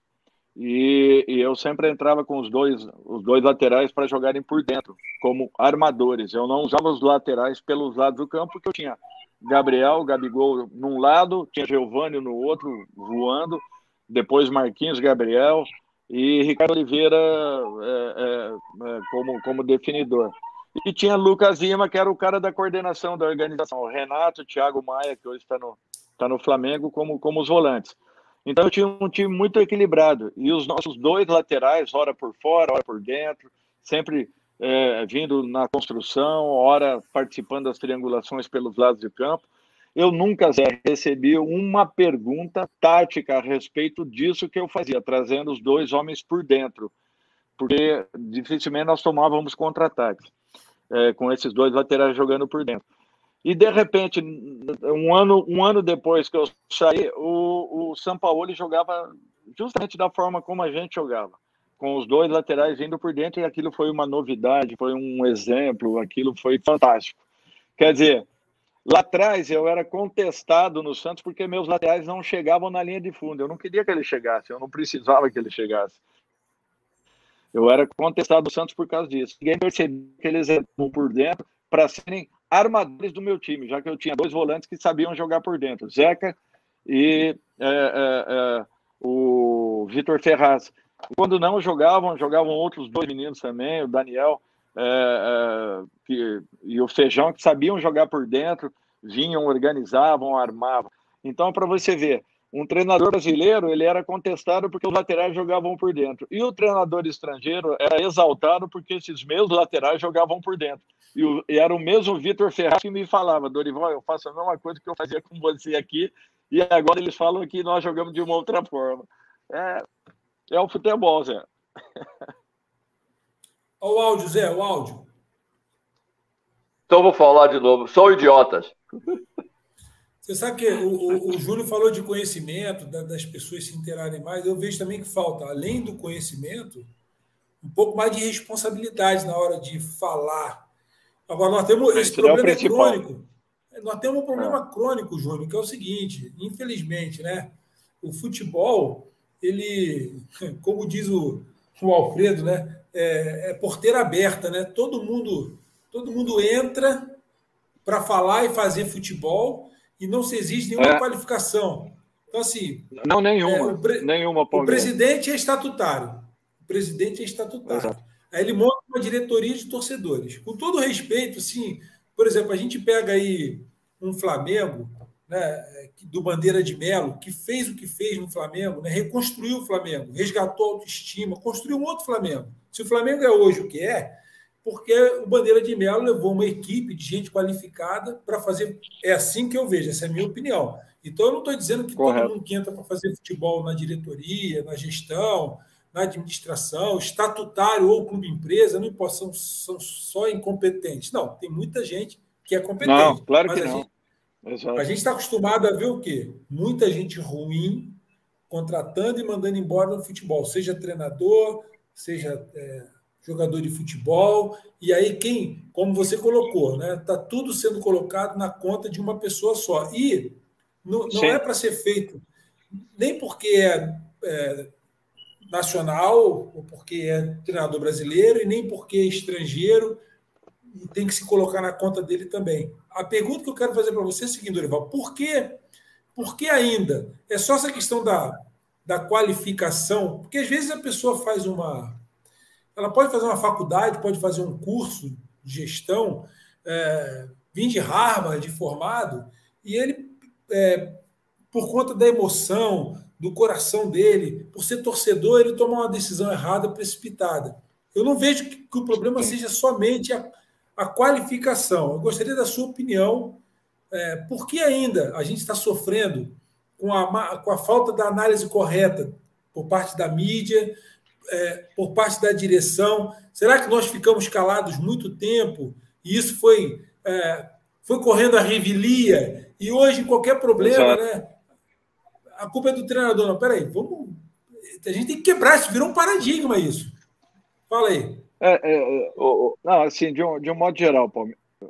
E, e, eu sempre entrava com os dois, os dois laterais para jogarem por dentro, como armadores. Eu não usava os laterais pelos lados do campo, porque eu tinha Gabriel, Gabigol num lado, tinha Giovanni no outro, voando, depois Marquinhos, Gabriel e Ricardo Oliveira é, é, é, como, como definidor. E tinha Lucas Lima, que era o cara da coordenação da organização, o Renato, Thiago Maia, que hoje está no, tá no Flamengo, como, como os volantes. Então eu tinha um time muito equilibrado. E os nossos dois laterais, ora por fora, ora por dentro, sempre é, vindo na construção, ora participando das triangulações pelos lados do campo. Eu nunca, Zé, recebi uma pergunta tática a respeito disso que eu fazia, trazendo os dois homens por dentro, porque dificilmente nós tomávamos contra-ataques é, com esses dois laterais jogando por dentro. E de repente, um ano, um ano depois que eu saí, o, o São Paulo jogava justamente da forma como a gente jogava, com os dois laterais vindo por dentro, e aquilo foi uma novidade, foi um exemplo, aquilo foi fantástico. Quer dizer, lá atrás eu era contestado no Santos porque meus laterais não chegavam na linha de fundo. Eu não queria que ele chegasse, eu não precisava que ele chegasse. Eu era contestado no Santos por causa disso. Ninguém percebeu que eles eram por dentro para serem armadores do meu time, já que eu tinha dois volantes que sabiam jogar por dentro, Zeca e, é, é, é o Vitor Ferraz. Quando não jogavam, jogavam outros dois meninos também, o Daniel é, é, que, e o Feijão, que sabiam jogar por dentro, vinham, organizavam, armavam. Então, para você ver, um treinador brasileiro ele era contestado porque os laterais jogavam por dentro. E o treinador estrangeiro era exaltado porque esses mesmos laterais jogavam por dentro. E, o, e era o mesmo Vitor Ferraz que me falava, Dorival, eu faço a mesma coisa que eu fazia com você aqui, e agora eles falam que nós jogamos de uma outra forma. É, é o futebol, Zé. Olha o áudio, Zé, o áudio. Então vou falar de novo. São idiotas. Você sabe que o, o, o Júlio falou de conhecimento, da, das pessoas se interarem mais. Eu vejo também que falta, além do conhecimento, um pouco mais de responsabilidade na hora de falar. Agora, nós temos esse é problema é crônico. Nós temos um problema é. crônico, Júnior, que é o seguinte: infelizmente, né? O futebol, ele, como diz o, o Alfredo, né? É, é porteira aberta, né? Todo mundo, todo mundo entra para falar e fazer futebol e não se exige nenhuma é. qualificação. Então, assim. Não, nenhuma. É, o, nenhuma o presidente é estatutário. O presidente é estatutário. Exato. Aí ele monta uma diretoria de torcedores. Com todo respeito, assim, por exemplo, a gente pega aí um Flamengo, né, do Bandeira de Melo, que fez o que fez no Flamengo, né, reconstruiu o Flamengo, resgatou a autoestima, construiu um outro Flamengo. Se o Flamengo é hoje o que é, porque o Bandeira de Melo levou uma equipe de gente qualificada para fazer. É assim que eu vejo, essa é a minha opinião. Então, eu não estou dizendo que Correto. todo mundo que entra para fazer futebol na diretoria, na gestão, na administração, estatutário ou clube empresa, não importa, são, são só incompetentes. Não, tem muita gente que é competente. Não, claro que não. Gente, a gente está acostumado a ver o quê? Muita gente ruim contratando e mandando embora no futebol, seja treinador, seja é, jogador de futebol. E aí, quem, como você colocou, né? Está tudo sendo colocado na conta de uma pessoa só. E não, não é para ser feito nem porque é, é, nacional, ou porque é treinador brasileiro, e nem porque é estrangeiro, e tem que se colocar na conta dele também. A pergunta que eu quero fazer para você é a seguinte, Dorival: por que, por ainda? É só essa questão da, da qualificação? Porque às vezes a pessoa faz uma ela pode fazer uma faculdade, pode fazer um curso de gestão, é, de Harvard, de formado, e ele, é, por conta da emoção, do coração dele, por ser torcedor, ele toma uma decisão errada, precipitada. Eu não vejo que, que o problema seja somente a, a, qualificação. Eu gostaria da sua opinião. É, por que ainda a gente está sofrendo com a, com a falta da análise correta por parte da mídia, é, por parte da direção? Será que nós ficamos calados muito tempo e isso foi, é, foi correndo a revelia? E hoje, qualquer problema, né? A culpa é do treinador. Não, peraí, vamos. A gente tem que quebrar isso, virou um paradigma isso. Fala aí. É, é, é não, assim, de um, de um modo geral,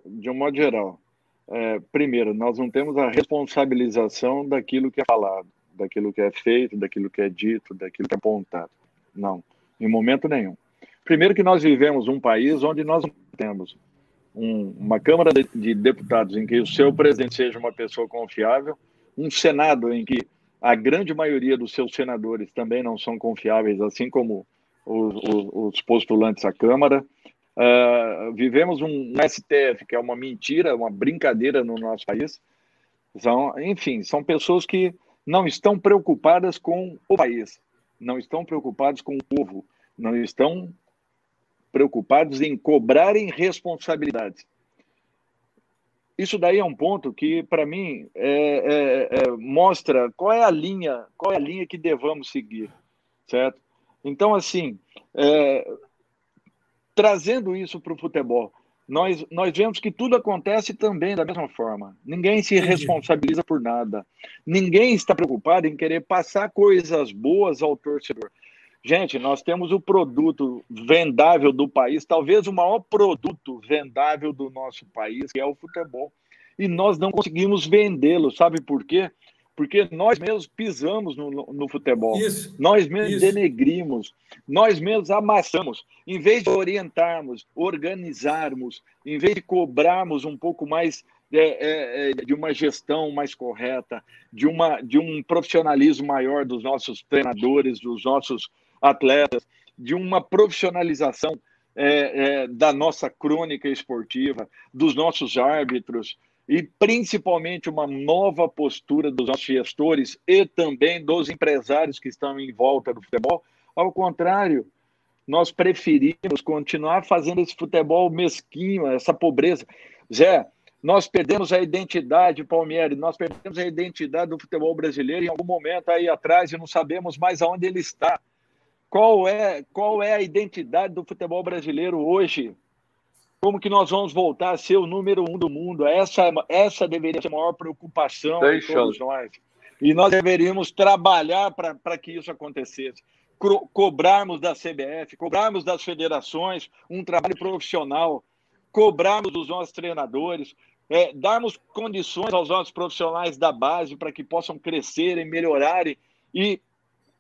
de um modo geral, é, primeiro, nós não temos a responsabilização daquilo que é falado, daquilo que é feito, daquilo que é dito, daquilo que é apontado. Não, em momento nenhum. Primeiro que nós vivemos um país onde nós temos um, uma Câmara de, de Deputados em que o seu presidente seja uma pessoa confiável, um Senado em que a grande maioria dos seus senadores também não são confiáveis, assim como os, os, os postulantes à Câmara. Uh, vivemos um STF que é uma mentira, uma brincadeira no nosso país. São, enfim, são pessoas que não estão preocupadas com o país não estão preocupados com o povo, não estão preocupados em cobrarem responsabilidades. Isso daí é um ponto que, para mim, é, é, é, mostra qual é a linha, qual é a linha que devamos seguir, certo? Então, assim, é, trazendo isso para o futebol, nós, nós vemos que tudo acontece também da mesma forma. Ninguém se responsabiliza por nada. Ninguém está preocupado em querer passar coisas boas ao torcedor. Gente, nós temos o produto vendável do país, talvez o maior produto vendável do nosso país, que é o futebol. E nós não conseguimos vendê-lo. Sabe por quê? porque nós mesmos pisamos no, no, futebol, isso, nós mesmos isso. denegrimos, nós mesmos amassamos. Em vez de orientarmos, organizarmos, em vez de cobrarmos um pouco mais é, é, é, de uma gestão mais correta, de, uma, de um profissionalismo maior dos nossos treinadores, dos nossos atletas, de uma profissionalização é, é, da nossa crônica esportiva, dos nossos árbitros e principalmente uma nova postura dos nossos gestores e também dos empresários que estão em volta do futebol. Ao contrário, nós preferimos continuar fazendo esse futebol mesquinho, essa pobreza. Zé, nós perdemos a identidade, Palmieri, nós perdemos a identidade do futebol brasileiro em algum momento aí atrás e não sabemos mais aonde ele está. Qual é, qual é a identidade do futebol brasileiro hoje? Como que nós vamos voltar a ser o número um do mundo? Essa, essa deveria ser a maior preocupação de todos nós. E nós deveríamos trabalhar para que isso acontecesse. Co cobrarmos da CBF, cobrarmos das federações um trabalho profissional, cobrarmos dos nossos treinadores, é, darmos condições aos nossos profissionais da base para que possam crescerem, melhorarem e,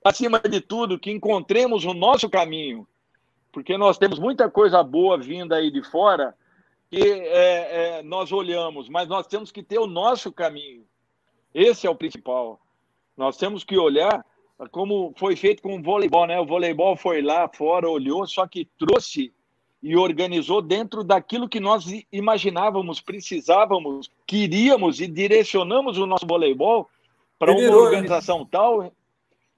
acima de tudo, que encontremos o nosso caminho, porque nós temos muita coisa boa vinda aí de fora que é, é, nós olhamos, mas nós temos que ter o nosso caminho. Esse é o principal. Nós temos que olhar como foi feito com o voleibol, né? O voleibol foi lá fora, olhou, só que trouxe e organizou dentro daquilo que nós imaginávamos, precisávamos, queríamos e direcionamos o nosso voleibol para uma né? organização tal,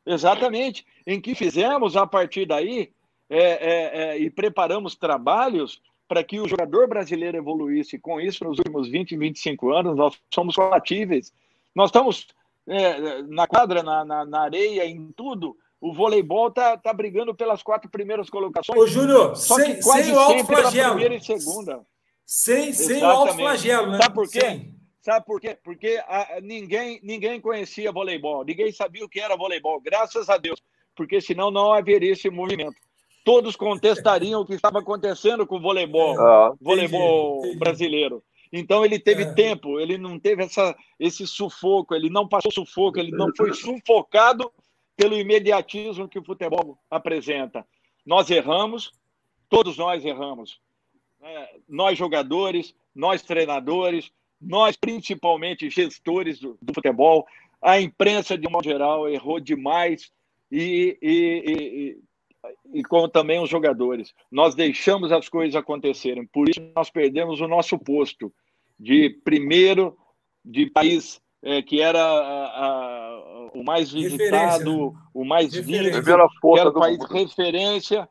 exatamente, em que fizemos a partir daí é, é, é, e preparamos trabalhos para que o jogador brasileiro evoluísse. Com isso, nos últimos 20, 25 anos, nós somos compatíveis. Nós estamos é, na quadra, na, na, na areia, em tudo, o voleibol tá, tá brigando pelas quatro primeiras colocações. Ô, Júnior, sem, sem o alto flagelo. primeira e segunda. Sem, sem o alto flagelo, né? Sabe por quê? Sem. Sabe por quê? Porque a, ninguém, ninguém conhecia voleibol, ninguém sabia o que era voleibol, graças a Deus, porque senão não haveria esse movimento. Todos contestariam o que estava acontecendo com o voleibol, ah, voleibol entendi, brasileiro. Então ele teve é. tempo, ele não teve essa, esse sufoco, ele não passou sufoco, ele não foi sufocado pelo imediatismo que o futebol apresenta. Nós erramos, todos nós erramos. É, nós jogadores, nós treinadores, nós principalmente gestores do, do, futebol, a imprensa de modo geral errou demais e, e, e, e como também os jogadores. Nós deixamos as coisas acontecerem, por isso nós perdemos o nosso posto de primeiro de país é, que era a, a, o mais visitado, né? o mais que era o país mundo. referência,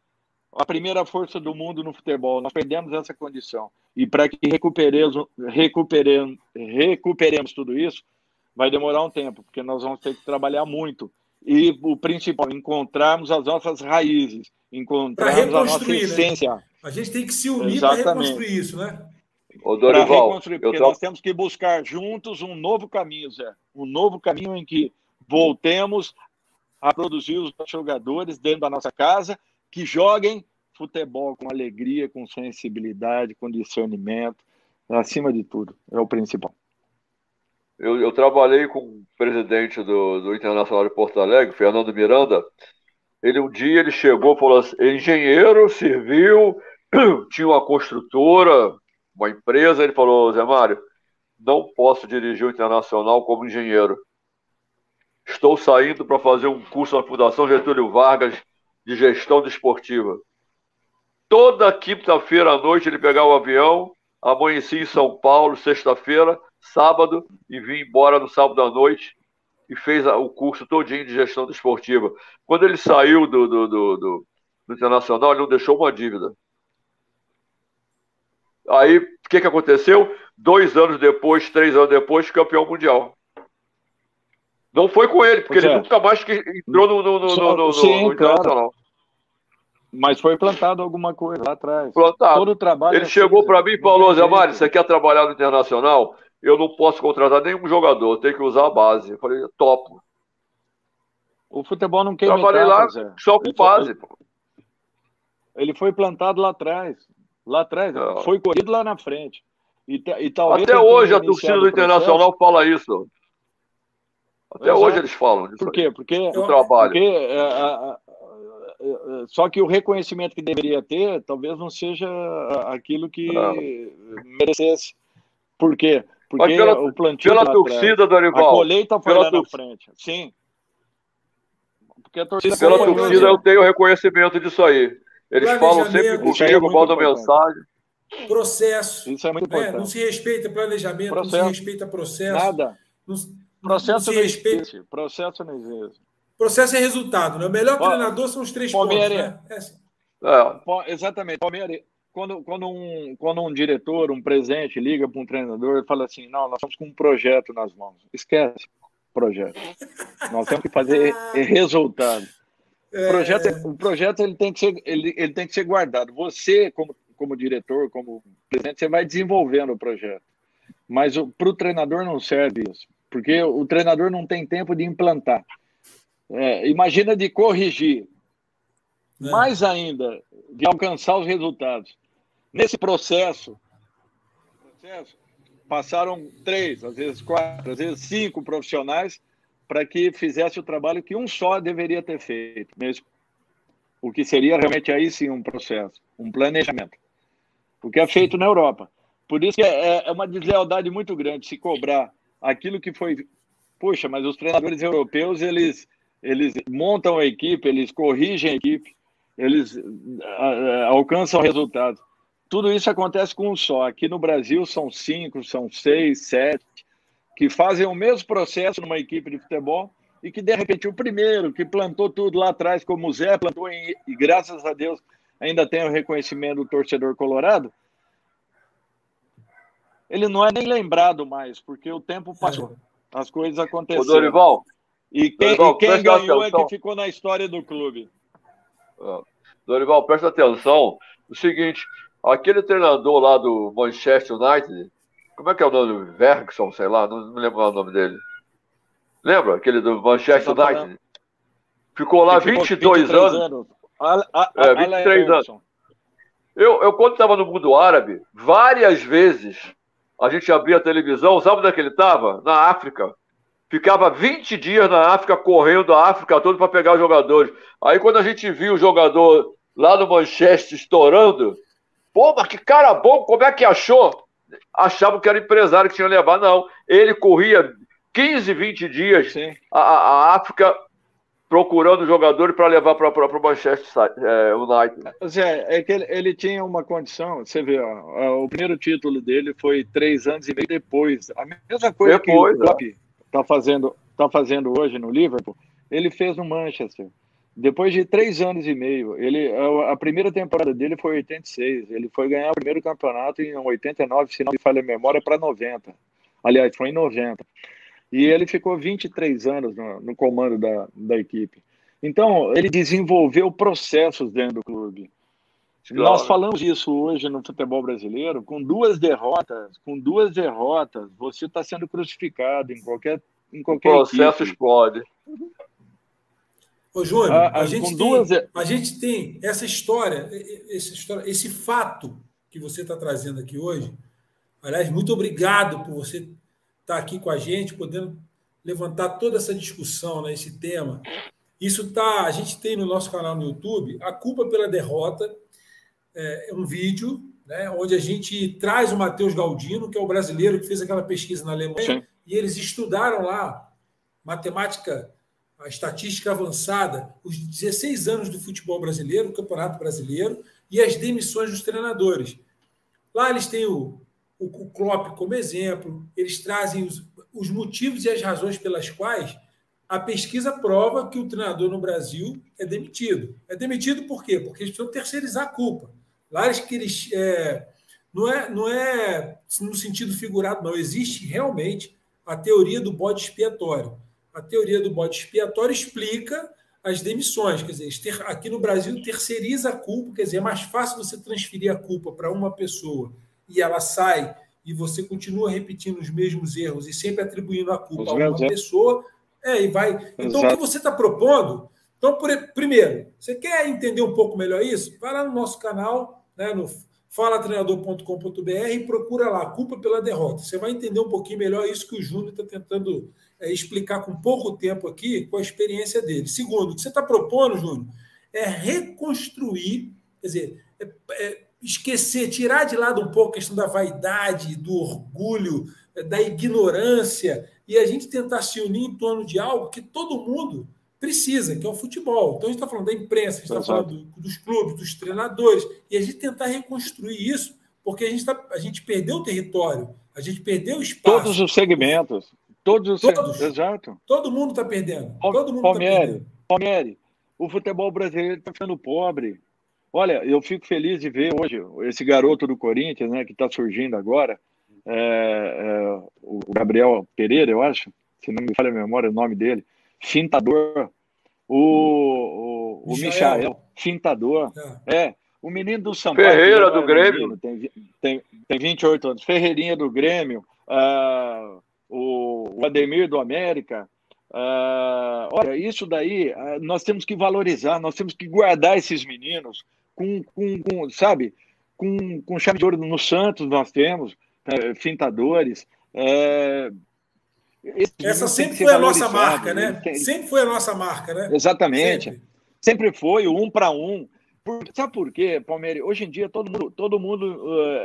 a primeira força do mundo no futebol. Nós perdemos essa condição. E para que recuperemos, recuperemos, recuperemos tudo isso, vai demorar um tempo, porque nós vamos ter que trabalhar muito. E o principal, encontrarmos as nossas raízes, encontrarmos a nossa né? essência. Né? A gente tem que se unir para reconstruir isso, né? Para reconstruir, porque tô... nós temos que buscar juntos um novo caminho, Zé. Um novo caminho em que voltemos a produzir os jogadores dentro da nossa casa, que joguem futebol com alegria, com sensibilidade, com discernimento, acima de tudo. É o principal. Eu, eu trabalhei com o presidente do, do Internacional de Porto Alegre, Fernando Miranda. Ele um dia ele chegou e falou assim: engenheiro, civil, tinha uma construtora, uma empresa, ele falou, Zé Mário, não posso dirigir o Internacional como engenheiro. Estou saindo para fazer um curso na Fundação Getúlio Vargas de Gestão Desportiva. Toda quinta-feira à noite ele pegava o avião, amanhecia em São Paulo, sexta-feira, sábado, e vinha embora no sábado à noite e fez o curso todinho de gestão desportiva. Quando ele saiu do, do, do, do, do Internacional, ele não deixou uma dívida. Aí, o que, que aconteceu? Dois anos depois, três anos depois, campeão mundial. Não foi com ele, porque ele é. nunca mais entrou no, no, no, Só, no, no, sim, no Internacional. Mas foi plantado alguma coisa lá atrás. Plantado. Todo o trabalho. Ele é chegou para mim e falou: Zé Mário, você quer trabalhar no Internacional? Eu não posso contratar nenhum jogador, tem que usar a base. Eu falei: topo. O futebol não quer Trabalhei lá Zé. só com base. Foi, ele foi plantado lá atrás. Lá atrás, não. foi corrido lá na frente. E, e Até hoje a torcida do Internacional fala isso. Até Exato. hoje eles falam. Por quê? Porque, trabalho. Porque, é, é, é, só que o reconhecimento que deveria ter talvez não seja aquilo que não. merecesse. Por quê? Porque pela, o plantio pela torcida, Dorival. A colheita foi lá na frente. Sim. Porque a torcida pela torcida eu tenho reconhecimento disso aí. Eles falam sempre comigo, mandam mensagem. Processo. Isso é muito né? importante. Não se respeita planejamento, processo. não se respeita processo. Nada. Não, processo não se não respeita. Existe. Processo não existe. Processo é resultado. Né? O melhor treinador são os três Palmeiras. pontos. Né? É. Assim. É. Exatamente. Palmeiras. Quando, quando, um, quando um diretor, um presidente, liga para um treinador e fala assim: não, nós estamos com um projeto nas mãos. Esquece projeto. nós temos que fazer resultado. É... O projeto, o projeto ele tem que ser, ele, ele tem que ser guardado. Você, como, como diretor, como presidente, você vai desenvolvendo o projeto. Mas para o treinador não serve isso, porque o treinador não tem tempo de implantar. É, imagina de corrigir, é. mais ainda, de alcançar os resultados. Nesse processo, processo, passaram três, às vezes quatro, às vezes cinco profissionais para que fizesse o trabalho que um só deveria ter feito mesmo. O que seria realmente aí sim um processo, um planejamento. O que é feito na Europa. Por isso que é, é uma deslealdade muito grande se cobrar aquilo que foi. Puxa, mas os treinadores europeus, eles, eles montam a equipe, eles corrigem a equipe, eles alcançam resultados. Tudo isso acontece com um só. Aqui no Brasil são cinco, são seis, sete, que fazem o mesmo processo numa equipe de futebol e que, de repente, o primeiro que plantou tudo lá atrás, como o Zé plantou, em, e graças a Deus ainda tem o reconhecimento do torcedor colorado, ele não é nem lembrado mais, porque o tempo passou. As coisas aconteceram. Ô, Dorival, e quem, Dorival, e quem ganhou atenção. é que ficou na história do clube. Dorival, presta atenção. O seguinte, aquele treinador lá do Manchester United, como é que é o nome? Vergson, sei lá, não, não lembro o nome dele. Lembra? Aquele do Manchester United? Ficou lá 22 anos. anos. A, a, é, 23 anos. Eu, eu, quando estava no mundo árabe, várias vezes a gente abria a televisão, sabe onde é que ele estava? Na África. Ficava 20 dias na África, correndo a África toda para pegar os jogadores. Aí quando a gente viu o jogador lá no Manchester estourando, pô, mas que cara bom, como é que achou? Achavam que era empresário que tinha levar, não. Ele corria 15, 20 dias a, a África procurando jogadores para levar para o Manchester é, United. Zé, é que ele, ele, tinha uma condição, você vê, ó, o primeiro título dele foi três anos e meio depois. A mesma coisa depois, que o Klopp está fazendo, tá fazendo hoje no Liverpool, ele fez no Manchester. Depois de três anos e meio, ele, a, primeira temporada dele foi 86. Ele foi ganhar o primeiro campeonato em 89, se não me falha a memória, para 90. Aliás, foi em 90. E ele ficou 23 anos no, no comando da, da equipe. Então, ele desenvolveu processos dentro do clube. Claro. Nós falamos isso hoje no futebol brasileiro, com duas derrotas, com duas derrotas, você está sendo crucificado em qualquer em qualquer o processo equipe. explode. Ô, Júnior, a, a, a, gente tem, duas... a gente tem essa história, essa história, esse fato que você está trazendo aqui hoje. Aliás, muito obrigado por você estar aqui com a gente, podendo levantar toda essa discussão, né, esse tema. Isso tá, a gente tem no nosso canal no YouTube, a culpa pela derrota, é, é um vídeo, né, onde a gente traz o Matheus Galdino, que é o brasileiro que fez aquela pesquisa na Alemanha, Sim. e eles estudaram lá matemática, a estatística avançada, os 16 anos do futebol brasileiro, o Campeonato Brasileiro, e as demissões dos treinadores. Lá eles têm o o, Klopp como exemplo, eles trazem os, os motivos e as razões pelas quais a pesquisa prova que o treinador no Brasil é demitido. É demitido por quê? Porque eles precisam terceirizar a culpa. Lá eles que eles. É, não, é, não é no sentido figurado, não. Existe realmente a teoria do bode expiatório. A teoria do bode expiatório explica as demissões. Quer dizer, aqui no Brasil terceiriza a culpa, quer dizer, é mais fácil você transferir a culpa para uma pessoa e ela sai e você continua repetindo os mesmos erros e sempre atribuindo a culpa os a uma pessoa, é, e vai. Então, Exato. o que você está propondo? Então, por, primeiro, você quer entender um pouco melhor isso? Vai lá no nosso canal, né, no falatreinador.com.br e procura lá, culpa pela derrota. Você vai entender um pouquinho melhor isso que o Júnior está tentando é, explicar com pouco tempo aqui, com a experiência dele. Segundo, o que você está propondo, Júnior, é reconstruir, quer dizer, é, é, esquecer, tirar de lado um pouco a questão da vaidade, do orgulho, da ignorância, e a gente tentar se unir em torno de algo que todo mundo precisa, que é o futebol. Então a gente está falando da imprensa, a gente está falando do, dos clubes, dos treinadores, e a gente tentar reconstruir isso, porque a gente, tá, a gente perdeu o território, a gente perdeu o espaço. Todos os segmentos. Todos os todos, Exato. Todo mundo está perdendo. Todo mundo Palmieri, tá perdendo. Palmieri, o futebol brasileiro está ficando pobre. Olha, eu fico feliz de ver hoje esse garoto do Corinthians, né, que está surgindo agora, é, é, o Gabriel Pereira, eu acho, se não me falha a memória o nome dele, fintador. O, o, o Michael, Michael fintador. É. é. o menino do São Paulo. Ferreira do Grêmio. Menino, tem, tem, tem 28 anos. Ferreirinha do Grêmio. Uh, o, o Ademir do América. Uh, olha, isso daí uh, nós temos que valorizar, nós temos que guardar esses meninos com, com, com sabe, com, com chave de ouro no Santos nós temos, uh, fintadores. Essa sempre foi a nossa marca, né? Tem... Sempre foi a nossa marca, né? Exatamente. Sempre, sempre foi o um para um. Por, sabe por quê, Palmeiras? Hoje em dia todo mundo, todo mundo uh,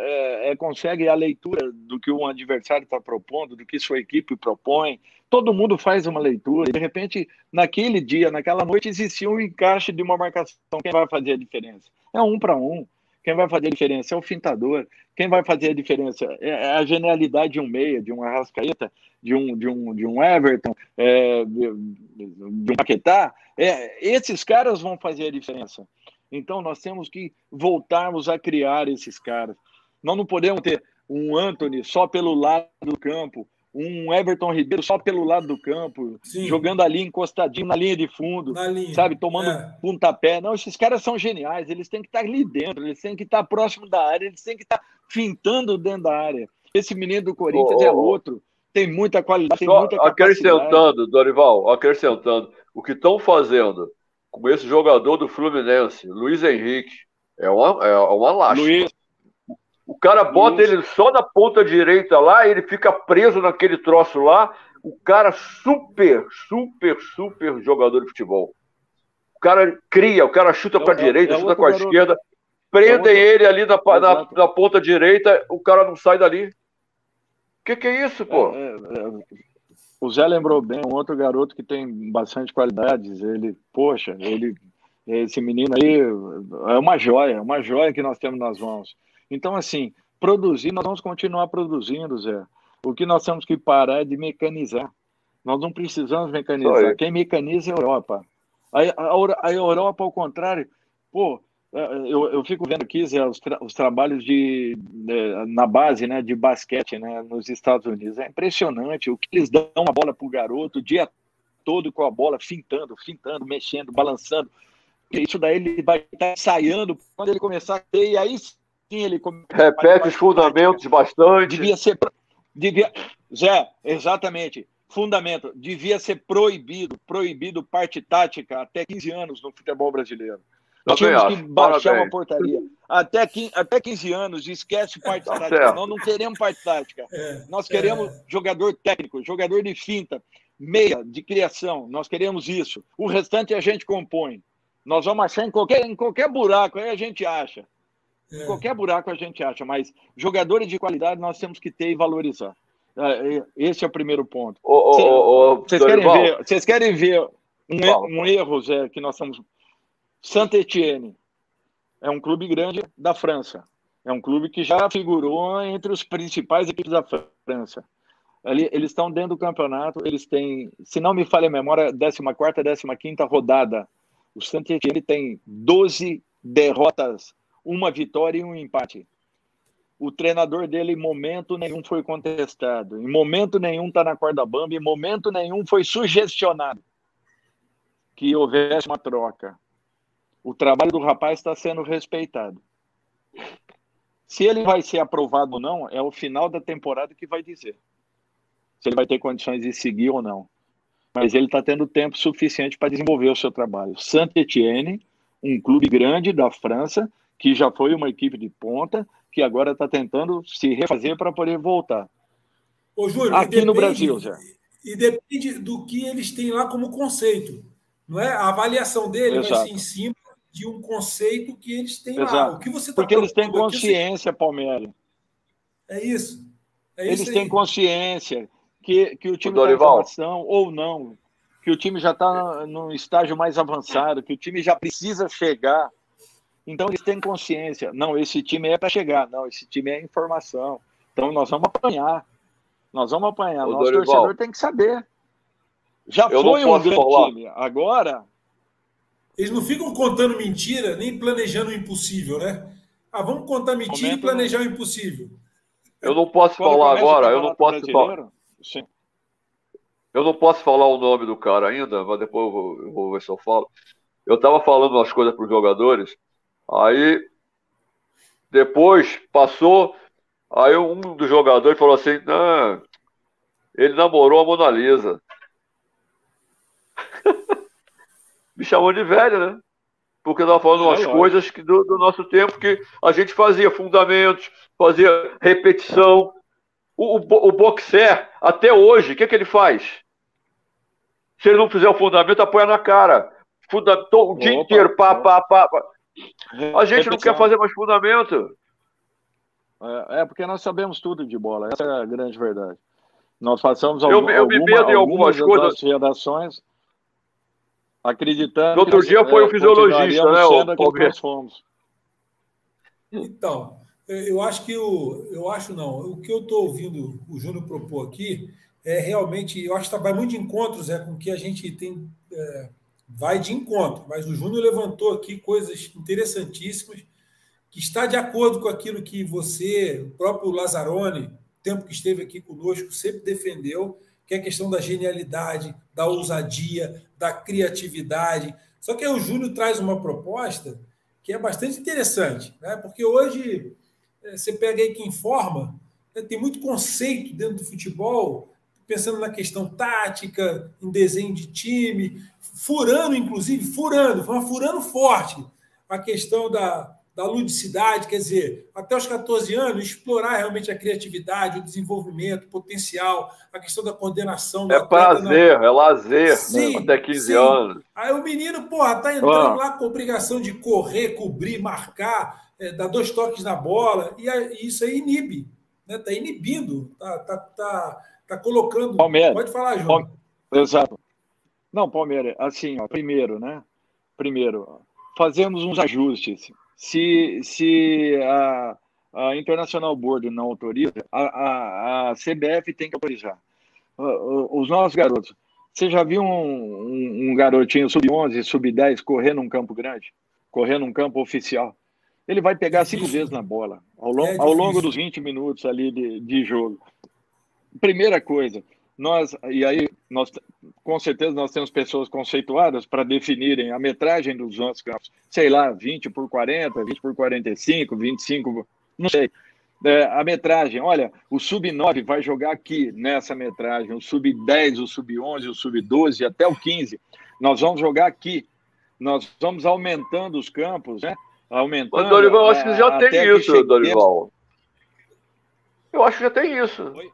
é, consegue a leitura do que um adversário está propondo, do que sua equipe propõe. Todo mundo faz uma leitura e de repente, naquele dia, naquela noite, existia um encaixe de uma marcação. Quem vai fazer a diferença? É um para um. Quem vai fazer a diferença é o fintador. Quem vai fazer a diferença é a genialidade de um meia, de um Arrascaeta, de um, de um, de um Everton, é, de, de um Paquetá. É, esses caras vão fazer a diferença. Então nós temos que voltarmos a criar esses caras. Nós não podemos ter um Anthony só pelo lado do campo, um Everton Ribeiro só pelo lado do campo, Sim. jogando ali encostadinho na linha de fundo, linha. sabe, tomando é. pontapé. Não, esses caras são geniais, eles têm que estar ali dentro, eles têm que estar próximo da área, eles têm que estar fintando dentro da área. Esse menino do Corinthians oh, é outro, tem muita qualidade, tem muita Acrescentando, Dorival, acrescentando, o que estão fazendo com esse jogador do Fluminense, Luiz Henrique. É uma, é uma lástima. Luiz. O cara bota Luiz. ele só na ponta direita lá, ele fica preso naquele troço lá. O cara super, super, super jogador de futebol. O cara cria, o cara chuta para a é, direita, é chuta com a garoto. esquerda. Prendem é ele ali na, na, na, ponta direita, o cara não sai dali. O que, que é isso, pô? É, é, o Zé lembrou bem, um outro garoto que tem bastante qualidades. Ele, poxa, ele, esse menino aí é uma joia, uma joia que nós temos nas mãos. Então, assim, produzir, nós vamos continuar produzindo, Zé. O que nós temos que parar é de mecanizar. Nós não precisamos mecanizar. Quem mecaniza é a Europa. A, a, a Europa, ao contrário, pô, eu, eu fico vendo aqui Zé, os, tra os trabalhos de, de, na base né, de basquete né, nos Estados Unidos. É impressionante o que eles dão a bola para o garoto o dia todo com a bola, fintando, fintando, mexendo, balançando. Isso daí ele vai estar ensaiando quando ele começar a ter, e aí ele Repete os fundamentos bastante. Devia ser. Devia, Zé, exatamente. Fundamento. Devia ser proibido, proibido parte tática até 15 anos no futebol brasileiro. Nós tínhamos que baixar Parabéns. uma portaria. Até, até 15 anos, esquece parte tá tática. Certo. Nós não queremos parte tática. É, Nós queremos é. jogador técnico, jogador de finta, meia, de criação. Nós queremos isso. O restante a gente compõe. Nós vamos achar em qualquer, em qualquer buraco, aí a gente acha. É. Qualquer buraco a gente acha, mas jogadores de qualidade nós temos que ter e valorizar. É, é, esse é o primeiro ponto. vocês, querem ver, vocês querem ver um, um erro, Zé, que nós estamos Saint-Étienne é um clube grande da França. É um clube que já figurou entre os principais equipes da França. Ali, eles estão dentro do campeonato, eles têm, se não me falha a memória, 14ª, 15ª rodada. O Saint-Étienne tem 12 derrotas, uma vitória e um empate. O treinador dele, em momento nenhum, foi contestado. Em momento nenhum está na corda bamba. Em momento nenhum foi sugestionado que houvesse uma troca o trabalho do rapaz está sendo respeitado. Se ele vai ser aprovado ou não, é o final da temporada que vai dizer. Se ele vai ter condições de seguir ou não. Mas ele está tendo tempo suficiente para desenvolver o seu trabalho. Saint-Étienne, um clube grande da França, que já foi uma equipe de ponta, que agora está tentando se refazer para poder voltar. Ô, Júlio, Aqui depende, no Brasil, já. E depende do que eles têm lá como conceito. Não é? A avaliação dele Exato. vai ser em cima de um conceito que eles têm Exato. lá. O que você tá Porque eles têm consciência, aqui, Palmeiras. É isso. É eles isso têm consciência que, que o time está em formação ou não, que o time já está no estágio mais avançado, que o time já precisa chegar. Então eles têm consciência. Não, esse time é para chegar. Não, esse time é informação. Então nós vamos apanhar. Nós vamos apanhar. Ô, Nosso Dorival, torcedor tem que saber. Já foi um grande falar. time. Agora. Eles não ficam contando mentira, nem planejando o impossível, né? Ah, vamos contar mentira Comenta e planejar no... o impossível. Eu não posso Quando falar agora, eu não posso falar. Sim. Eu não posso falar o nome do cara ainda, mas depois eu vou, eu vou ver se eu falo. Eu estava falando umas coisas para os jogadores, aí depois passou, aí um dos jogadores falou assim: não, ele namorou a Mona Lisa. Me chamou de velho, né? Porque nós falando é, umas coisas que do, do, nosso tempo que a gente fazia fundamentos, fazia repetição. O, o, o boxer, até hoje, o que, que ele faz? Se ele não fizer o fundamento, apoia na cara. Fundamentou o dia inteiro, pá, pá, pá, pá. A gente não quer fazer mais fundamento. É, é, porque nós sabemos tudo de bola, essa é a grande verdade. Nós passamos eu, eu me medo em algumas, algumas coisas. redações acreditando. No outro dia foi o fisiologista, né? O nós fomos. Então, eu acho que o. Eu acho não. O que eu estou ouvindo o Júnior propor aqui é realmente. Eu acho que vai muito de encontros é, com o que a gente tem. É, vai de encontro, mas o Júnior levantou aqui coisas interessantíssimas que está de acordo com aquilo que você, o próprio Lazzaroni, tempo que esteve aqui conosco, sempre defendeu, que é a questão da genialidade, da ousadia, da criatividade. Só que aí o Júnior traz uma proposta que é bastante interessante, né? porque hoje é, você pega aí quem forma, né? tem muito conceito dentro do futebol, pensando na questão tática, em desenho de time, furando, inclusive, furando, furando forte a questão da, da ludicidade, quer dizer, até os 14 anos, explorar realmente a criatividade, o desenvolvimento, o potencial, a questão da coordenação. É prazer, é lazer, sim, até 15 sim. anos. Aí o menino, porra, tá entrando ah. lá com a obrigação de correr, cobrir, marcar, é, dar dois toques na bola, e, e isso aí inibe, né? Tá inibindo, tá, tá, tá, tá colocando. Palmeiras. Pode falar, João. Exato. Não, Palmeiras, assim, ó, primeiro, né? Primeiro, fazemos uns ajustes se, se a, a International Board não autoriza, a, a, a CBF tem que autorizar. Os nossos garotos. Você já viu um, um, um garotinho sub-11, sub-10 correr num campo grande? Correr num campo oficial? Ele vai pegar cinco vezes na bola, ao, long, é ao longo dos 20 minutos ali de, de jogo. Primeira coisa, nós, e aí, nós, com certeza, nós temos pessoas conceituadas para definirem a metragem dos nossos campos. Sei lá, 20 por 40, 20 por 45, 25, não sei. É, a metragem, olha, o sub-9 vai jogar aqui nessa metragem, o sub-10, o sub-11, o sub-12, até o 15. Nós vamos jogar aqui. Nós vamos aumentando os campos, né? Aumentando. Mas, Dorival, acho que já tem isso, Dorival. Eu acho que já tem isso. Oi?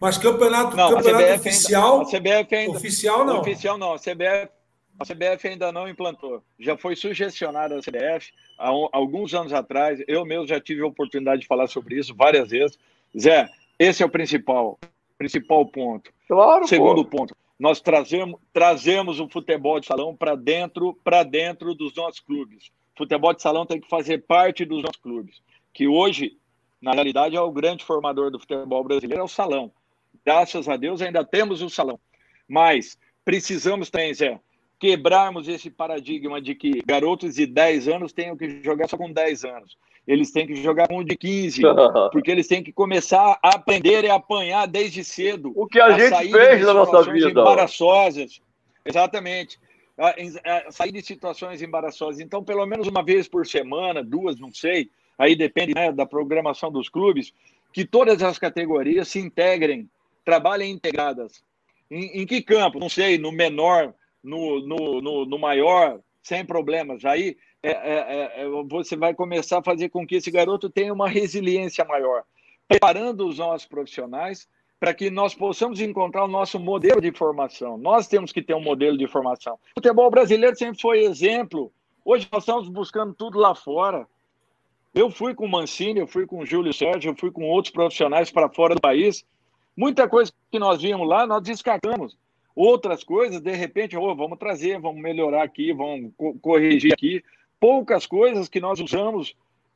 Mas campeonato, não, campeonato oficial. Ainda, a CBF ainda, oficial não. Oficial não. A CBF, a CBF ainda não implantou. Já foi sugestionada a CBF há um, alguns anos atrás. Eu mesmo já tive a oportunidade de falar sobre isso várias vezes. Zé, esse é o principal, principal ponto. Claro. Segundo pô. ponto, nós trazemos, trazemos o futebol de salão para dentro, para dentro dos nossos clubes. O futebol de salão tem que fazer parte dos nossos clubes, que hoje, na realidade, é o grande formador do futebol brasileiro, é o salão graças a Deus ainda temos o salão. Mas precisamos também, Zé, quebrarmos esse paradigma de que garotos de 10 anos tenham que jogar só com 10 anos. Eles têm que jogar com de 15, porque eles têm que começar a aprender e apanhar desde cedo. O que a, a gente fez na nossa vida. Embaraçosas. Exatamente. A, a, sair de situações embaraçosas. Então, pelo menos uma vez por semana, duas, não sei, aí depende né, da programação dos clubes, que todas as categorias se integrem trabalhem integradas. Em, em, que campo? Não sei, no menor, no, no, no, no maior, sem problemas. Aí é, é, é, você vai começar a fazer com que esse garoto tenha uma resiliência maior, preparando os nossos profissionais para que nós possamos encontrar o nosso modelo de formação. Nós temos que ter um modelo de formação. O futebol brasileiro sempre foi exemplo Hoje nós estamos buscando tudo lá fora. Eu fui com o Mancini, eu fui com o Júlio Sérgio, eu fui com outros profissionais para fora do país. Muita coisa que nós vimos lá, nós descartamos. Outras coisas, de repente, oh, vamos trazer, vamos melhorar aqui, vamos co corrigir aqui. Poucas coisas que nós usamos,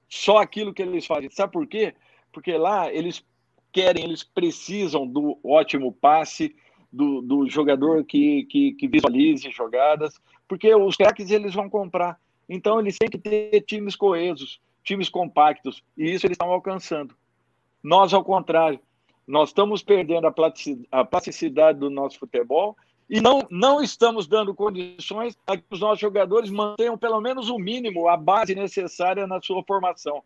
só aquilo que eles fazem. Sabe por quê? Porque lá eles querem, eles precisam do ótimo passe, do, do jogador que, que, que visualize jogadas, porque os craques eles vão comprar. Então eles têm que ter times coesos, times compactos, e isso eles estão alcançando. Nós, ao contrário, nós estamos perdendo a plasticidade do nosso futebol e não, não estamos dando condições para que os nossos jogadores mantenham pelo menos o mínimo, a base necessária na sua formação,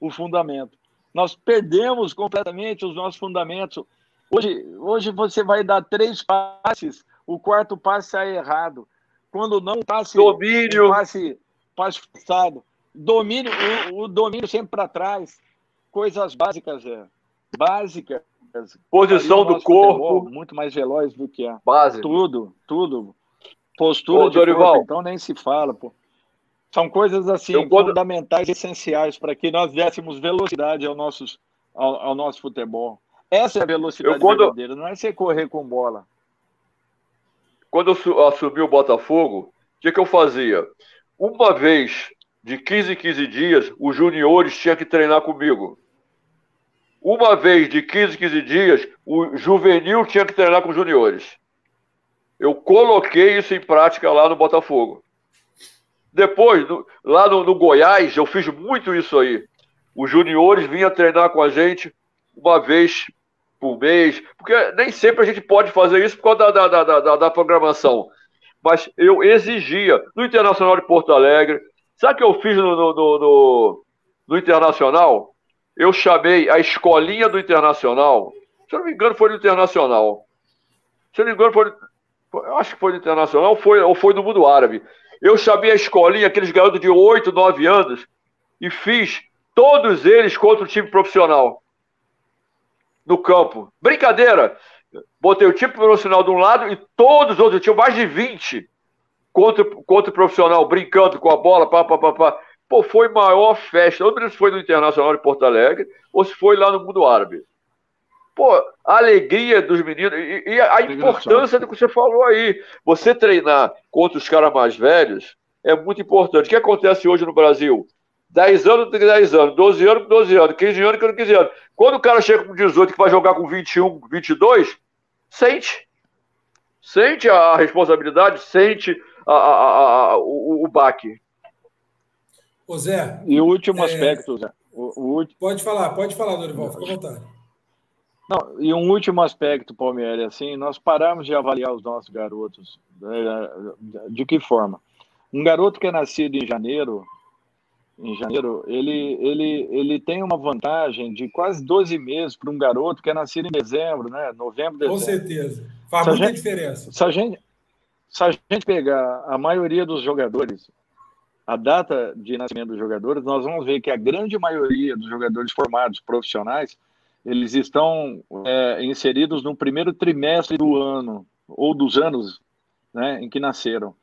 o fundamento. Nós perdemos completamente os nossos fundamentos. Hoje, hoje você vai dar três passes, o quarto passe sai errado. Quando não passe domínio, passe, passe forçado, domínio, o, o domínio sempre para trás, coisas básicas, é, básicas. Posição do corpo, muito mais veloz do que a base. Tudo, tudo. Postura Ô, de Dorival. corpo, então nem se fala, pô. São coisas assim quando... fundamentais, essenciais para que nós dessemos velocidade ao, nossos, ao, ao nosso futebol. Essa é a velocidade eu, quando... verdadeira, não é você correr com bola. Quando eu assumi o Botafogo, o que, que eu fazia? Uma vez de 15 em 15 dias, os juniores tinham que treinar comigo. Uma vez de 15 em 15 dias, o juvenil tinha que treinar com os juniores. Eu coloquei isso em prática lá no Botafogo. Depois, no, lá no, no, Goiás, eu fiz muito isso aí. Os juniores vinham treinar com a gente uma vez por mês, porque nem sempre a gente pode fazer isso por causa da, da, da, da, da programação. Mas eu exigia. No Internacional de Porto Alegre, sabe o que eu fiz no, no, no, no Internacional? Eu chamei a escolinha do Internacional. Se eu não me engano, foi no Internacional. Se eu não me engano, foi. Eu acho que foi no Internacional foi, ou foi no Mundo Árabe. Eu chamei a escolinha, aqueles garotos de 8, 9 anos, e fiz todos eles contra o time profissional no campo. Brincadeira! Botei o time profissional de um lado e todos os outros, tinham mais de 20 contra, contra o profissional, brincando com a bola, pá, pá, pá, pá. Pô, foi maior festa. Não sei se foi no Internacional de Porto Alegre ou se foi lá no Mundo Árabe. Pô, a alegria dos meninos e, e a importância do que você falou aí. Você treinar contra os caras mais velhos é muito importante. O que acontece hoje no Brasil? 10 anos tem 10 anos, 12 anos com 12 anos, 15 anos com 15 anos. Quando o cara chega com 18 que vai jogar com 21, 22, sente. Sente a responsabilidade, sente a, a, a, o, o baque. Ô Zé. E o último é... aspecto, Zé. O, o... Pode falar, pode falar, Dorival, fica à vontade. Não, e um último aspecto, Palmeiras, assim, nós paramos de avaliar os nossos garotos. Né, de que forma? Um garoto que é nascido em janeiro, em janeiro, ele, ele, ele tem uma vantagem de quase 12 meses para um garoto que é nascido em dezembro, né? Novembro, dezembro. Com certeza. Faz se muita gente, diferença. Se a, gente, se a gente pegar a maioria dos jogadores, a data de nascimento dos jogadores, nós vamos ver que a grande maioria dos jogadores formados profissionais, eles estão é, inseridos no primeiro trimestre do ano, ou dos anos né, em que nasceram.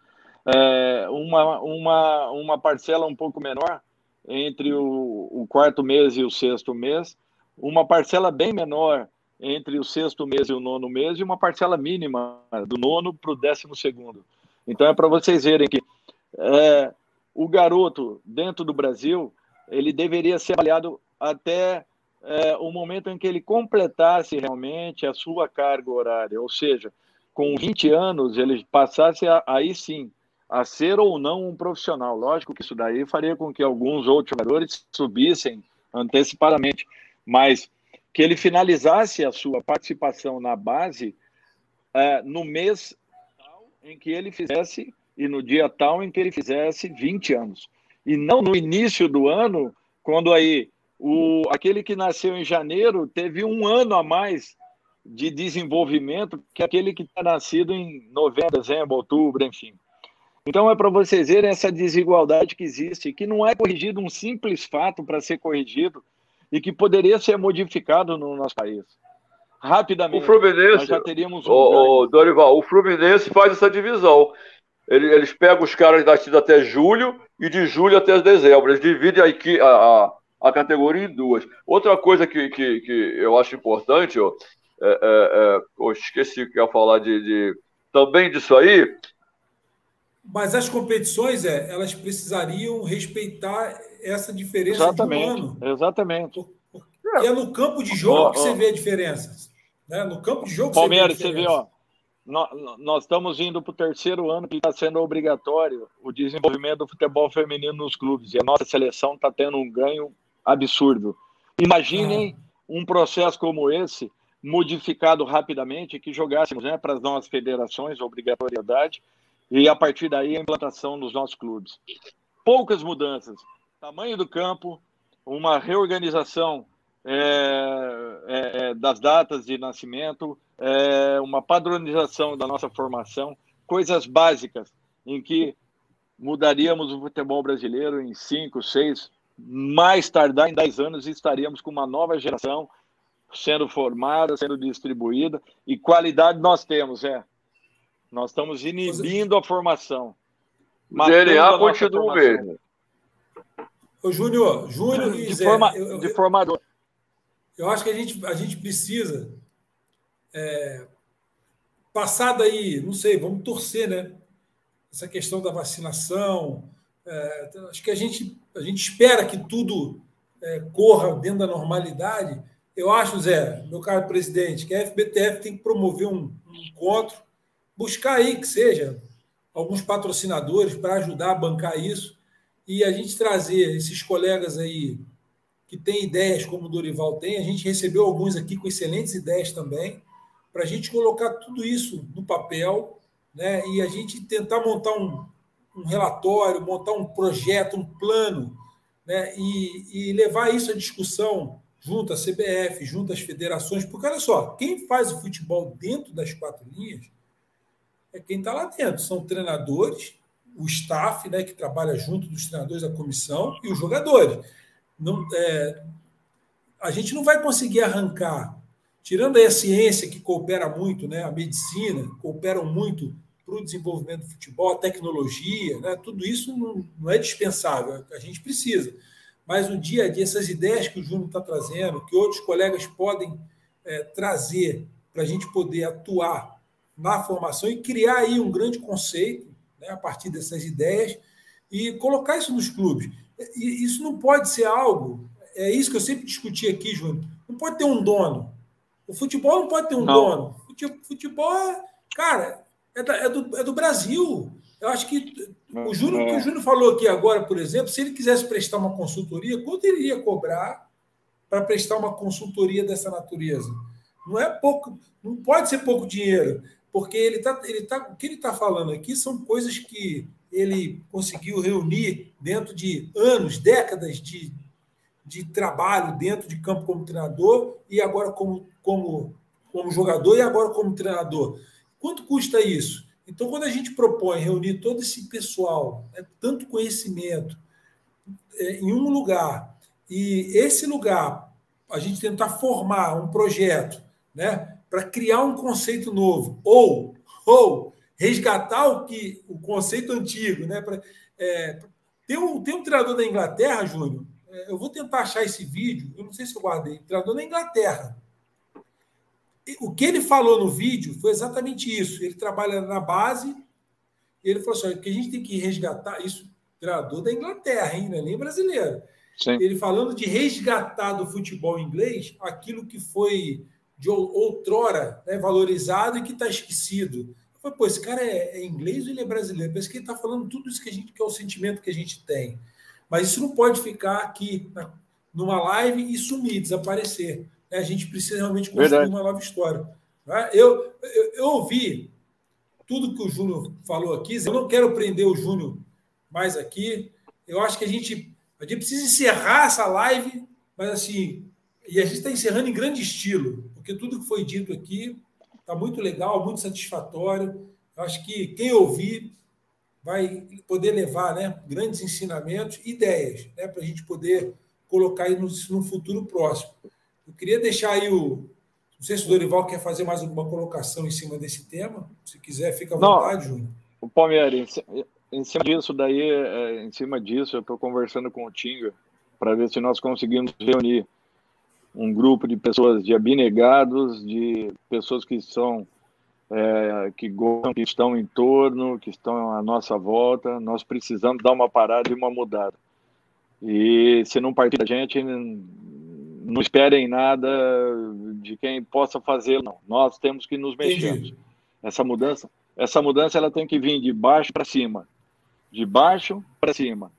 É, uma, uma, uma parcela um pouco menor entre o, o quarto mês e o sexto mês, uma parcela bem menor entre o sexto mês e o nono mês, e uma parcela mínima do nono para o décimo segundo. Então é para vocês verem que é, o garoto dentro do Brasil ele deveria ser avaliado até é, o momento em que ele completasse realmente a sua carga horária, ou seja, com 20 anos ele passasse a, aí sim a ser ou não um profissional. Lógico que isso daí faria com que alguns outros jogadores subissem antecipadamente, mas que ele finalizasse a sua participação na base é, no mês em que ele fizesse e no dia tal em que ele fizesse 20 anos. E não no início do ano, quando aí o, aquele que nasceu em janeiro teve um ano a mais de desenvolvimento que aquele que está nascido em novembro, dezembro, outubro, enfim. Então é para vocês verem essa desigualdade que existe, que não é corrigido um simples fato para ser corrigido e que poderia ser modificado no nosso país. Rapidamente. O Fluminense, já teríamos um o, o Dorival, o Fluminense faz essa divisão. Eles pegam os caras nascidos até julho e de julho até dezembro. Eles dividem a, a, a categoria em duas. Outra coisa que, que, que eu acho importante, ó, é, é, é, eu esqueci que ia falar de, de, também disso aí. Mas as competições, é, elas precisariam respeitar essa diferença exatamente, de um ano. Exatamente. Porque é no campo de jogo que você vê a diferença. Né? No campo de jogo Palmeiras, você vê, você vê ó, nós estamos indo para o terceiro ano que está sendo obrigatório o desenvolvimento do futebol feminino nos clubes. E a nossa seleção está tendo um ganho absurdo. Imaginem ah. um processo como esse, modificado rapidamente, que jogássemos né, para as nossas federações, obrigatoriedade, e a partir daí a implantação nos nossos clubes. Poucas mudanças. Tamanho do campo, uma reorganização é, é, é das datas de nascimento, é, uma padronização da nossa formação, coisas básicas em que mudaríamos o futebol brasileiro em cinco, seis, mais tardar em dez anos estaríamos com uma nova geração sendo formada, sendo distribuída e qualidade nós temos, é. Nós estamos inibindo a formação. O DNA continua o mesmo. Ô, Júnior, Júnior de, forma, eu, de formador. Eu acho que a gente, a gente precisa é, passada aí, não sei, vamos torcer, né? Essa questão da vacinação. É, acho que a gente, a gente espera que tudo é, corra dentro da normalidade. Eu acho, Zé, meu caro presidente, que a FBTF tem que promover um, um encontro, buscar aí que seja alguns patrocinadores para ajudar a bancar isso e a gente trazer esses colegas aí que têm ideias como o Dorival tem. A gente recebeu alguns aqui com excelentes ideias também para a gente colocar tudo isso no papel né, e a gente tentar montar um, um relatório, montar um projeto, um plano né, e, e levar isso à discussão junto à CBF, junto às federações, porque olha só, quem faz o futebol dentro das quatro linhas é quem está lá dentro, são treinadores, o staff né, que trabalha junto dos treinadores da comissão e os jogadores. Não, é, a gente não vai conseguir arrancar Tirando aí a ciência, que coopera muito, né, a medicina, cooperam muito para o desenvolvimento do futebol, a tecnologia, né, tudo isso não, não é dispensável, a gente precisa. Mas no dia a dia, essas ideias que o Júnior está trazendo, que outros colegas podem é, trazer para a gente poder atuar na formação e criar aí um grande conceito né, a partir dessas ideias e colocar isso nos clubes. E isso não pode ser algo, é isso que eu sempre discuti aqui, Júnior, não pode ter um dono. O futebol não pode ter um não. dono. Futebol é, cara, é, da, é, do, é do Brasil. Eu acho que o Júnior, é. que o Júnior falou aqui agora, por exemplo, se ele quisesse prestar uma consultoria, quanto ele iria cobrar para prestar uma consultoria dessa natureza? Não é pouco, não pode ser pouco dinheiro, porque ele tá, ele tá, o que ele está falando aqui são coisas que ele conseguiu reunir dentro de anos, décadas de, de trabalho dentro de campo como treinador e agora como como, como jogador e agora como treinador. Quanto custa isso? Então, quando a gente propõe reunir todo esse pessoal, né, tanto conhecimento, é, em um lugar, e esse lugar, a gente tentar formar um projeto né, para criar um conceito novo, ou, ou resgatar o, que, o conceito antigo. Né, pra, é, tem, um, tem um treinador da Inglaterra, Júnior, eu vou tentar achar esse vídeo, eu não sei se eu guardei, treinador da Inglaterra o que ele falou no vídeo foi exatamente isso. Ele trabalha na base, e ele falou assim: que a gente tem que resgatar isso, treinador da Inglaterra, hein, não é nem brasileiro. Sim. Ele falando de resgatar do futebol inglês aquilo que foi de outrora né, valorizado e que está esquecido. Eu falei, pô, esse cara é, é, inglês ou ele é brasileiro? Parece que ele está falando tudo isso que a gente que é o sentimento que a gente tem. Mas isso não pode ficar aqui na, numa live e sumir, desaparecer. Né? A gente precisa realmente construir Verdade. uma nova história. Né? Eu, eu, eu, ouvi tudo que o Júnior falou aqui. Eu não quero prender o Júnior mais aqui. Eu acho que a gente, a gente precisa encerrar essa live, mas assim, e a gente está encerrando em grande estilo, porque tudo que foi dito aqui está muito legal, muito satisfatório. Eu acho que quem ouvir vai poder levar né, grandes ensinamentos, ideias, né, para a gente poder colocar aí no, no futuro próximo. Eu queria deixar aí o. Não sei se o Dorival quer fazer mais alguma colocação em cima desse tema. Se quiser, fica à vontade, Júnior. o Palmeiras, em cima disso daí, é, em cima disso, eu estou conversando com o Tinga para ver se nós conseguimos reunir um grupo de pessoas, de abnegados, de pessoas que são é, que gostam, que estão em torno, que estão à nossa volta. Nós precisamos dar uma parada e uma mudada. E se não partir da gente, não esperem nada de quem possa fazer, não. Nós temos que nos mexer. Essa mudança, essa mudança ela tem que vir de baixo para cima, de baixo para cima,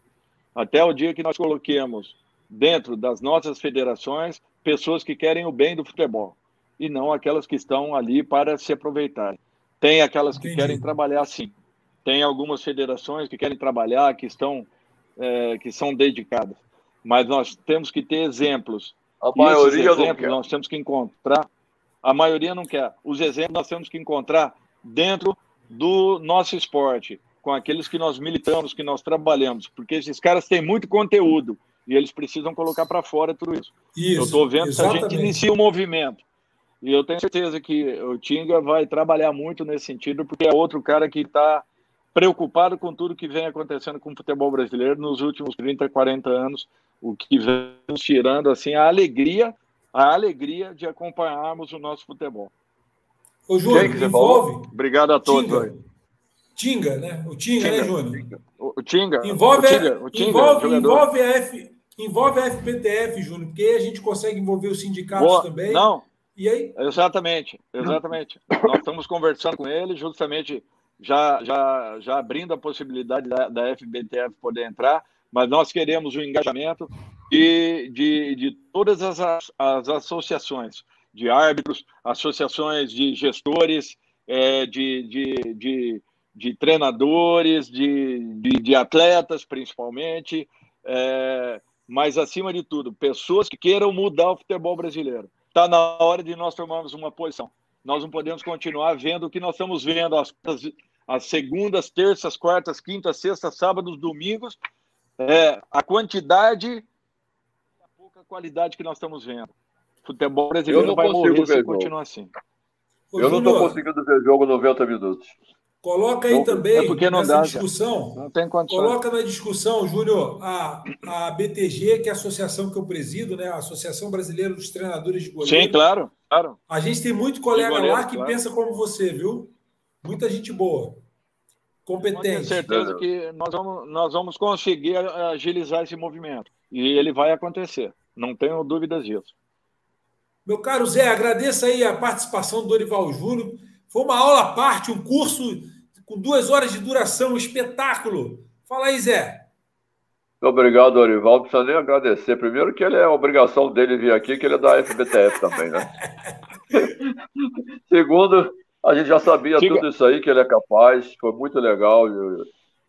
até o dia que nós coloquemos dentro das nossas federações pessoas que querem o bem do futebol e não aquelas que estão ali para se aproveitar. Tem aquelas que Entendi. querem trabalhar sim. Tem algumas federações que querem trabalhar, que estão é, que são dedicadas. Mas nós temos que ter exemplos. A e maioria exemplos não quer. nós temos que encontrar. A maioria não quer. Os exemplos nós temos que encontrar dentro do nosso esporte, com aqueles que nós militamos, que nós trabalhamos, porque esses caras têm muito conteúdo e eles precisam colocar para fora tudo isso. isso eu estou vendo exatamente. que a gente inicia o um movimento. E eu tenho certeza que o Tinga vai trabalhar muito nesse sentido, porque é outro cara que está preocupado com tudo que vem acontecendo com o futebol brasileiro nos últimos 30, 40 anos, o que vem nos tirando assim a alegria, a alegria de acompanharmos o nosso futebol. Ô, Júnior, envolve. Obrigado a todos. Tinga, Tinga né? O Tinga, Tinga né, Júnior? O Tinga. Envolve, o Tinga, o Tinga, envolve, envolve, a F, envolve a FPTF, Júnior, porque aí a gente consegue envolver os sindicatos Boa. também. Não, e aí? Exatamente, exatamente. Nós estamos conversando com ele, justamente já, já, já abrindo a possibilidade da, da FBTF poder entrar, mas nós queremos o engajamento de, de, de todas as, as associações, de árbitros, associações de gestores, é, de, de, de, de, treinadores, de, de, de atletas, principalmente, é, mas, acima de tudo, pessoas que queiram mudar o futebol brasileiro está na hora de nós tomarmos uma posição. Nós não podemos continuar vendo o que nós estamos vendo as, as segundas, terças, quartas, quintas, sextas, sábados, domingos, é, a quantidade e a pouca qualidade que nós estamos vendo. O futebol brasileiro vai morrer se continuar assim. Eu não estou conseguindo ver jogo 90 minutos. Coloca aí também é porque não nessa dá, discussão. Não tem condições. Coloca na discussão, Júnior, a, a BTG, que é a associação que eu presido, né? A Associação Brasileira dos Treinadores de Goleiro. Sim, claro, claro. A gente tem muito colega goleiro, lá que claro. pensa como você, viu? Muita gente boa. Competente. Tenho certeza que nós vamos, nós vamos conseguir agilizar esse movimento. E ele vai acontecer. Não tenho dúvidas disso. Meu caro Zé, agradeço aí a participação do Dorival Júnior. Foi uma aula à parte, um curso com duas horas de duração, um espetáculo. Fala aí, Zé. Muito obrigado, Orival. Não precisa nem agradecer. Primeiro que ele é a obrigação dele vir aqui, que ele é da FBTF também, né? Segundo, a gente já sabia Siga. tudo isso aí, que ele é capaz. Foi muito legal.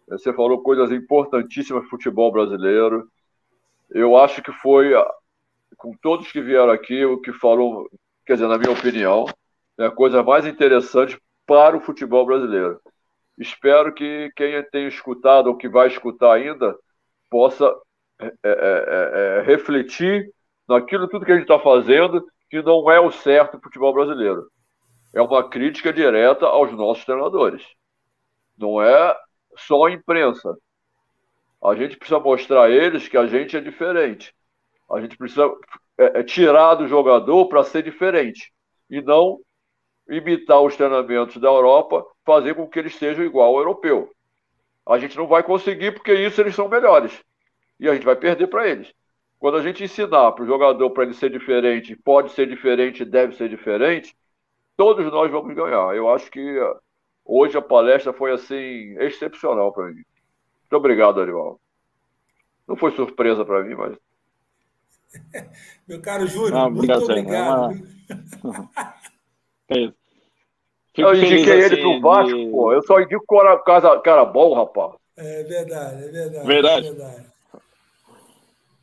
Você falou coisas importantíssimas do futebol brasileiro. Eu acho que foi, com todos que vieram aqui, o que falou, quer dizer, na minha opinião, é a coisa mais interessante para o futebol brasileiro. Espero que quem tem escutado ou que vai escutar ainda possa é, é, é, é refletir naquilo tudo que a gente está fazendo, que não é o certo o futebol brasileiro. É uma crítica direta aos nossos treinadores. Não é só a imprensa. A gente precisa mostrar a eles que a gente é diferente. A gente precisa é, é tirar do jogador para ser diferente e não imitar os treinamentos da Europa, fazer com que eles sejam igual ao europeu. A gente não vai conseguir porque isso eles são melhores. E a gente vai perder para eles. Quando a gente ensinar para o jogador para ele ser diferente, pode ser diferente, deve ser diferente, todos nós vamos ganhar. Eu acho que uh, hoje a palestra foi assim excepcional para mim. Muito obrigado, Arival. Não foi surpresa para mim, mas meu caro Júnior, ah, muito obrigado. É isso. Fico eu indiquei ele pro Vasco, de... pô. Eu só indico cara, cara, cara bom, rapaz. É verdade, é verdade. Verdade. É verdade.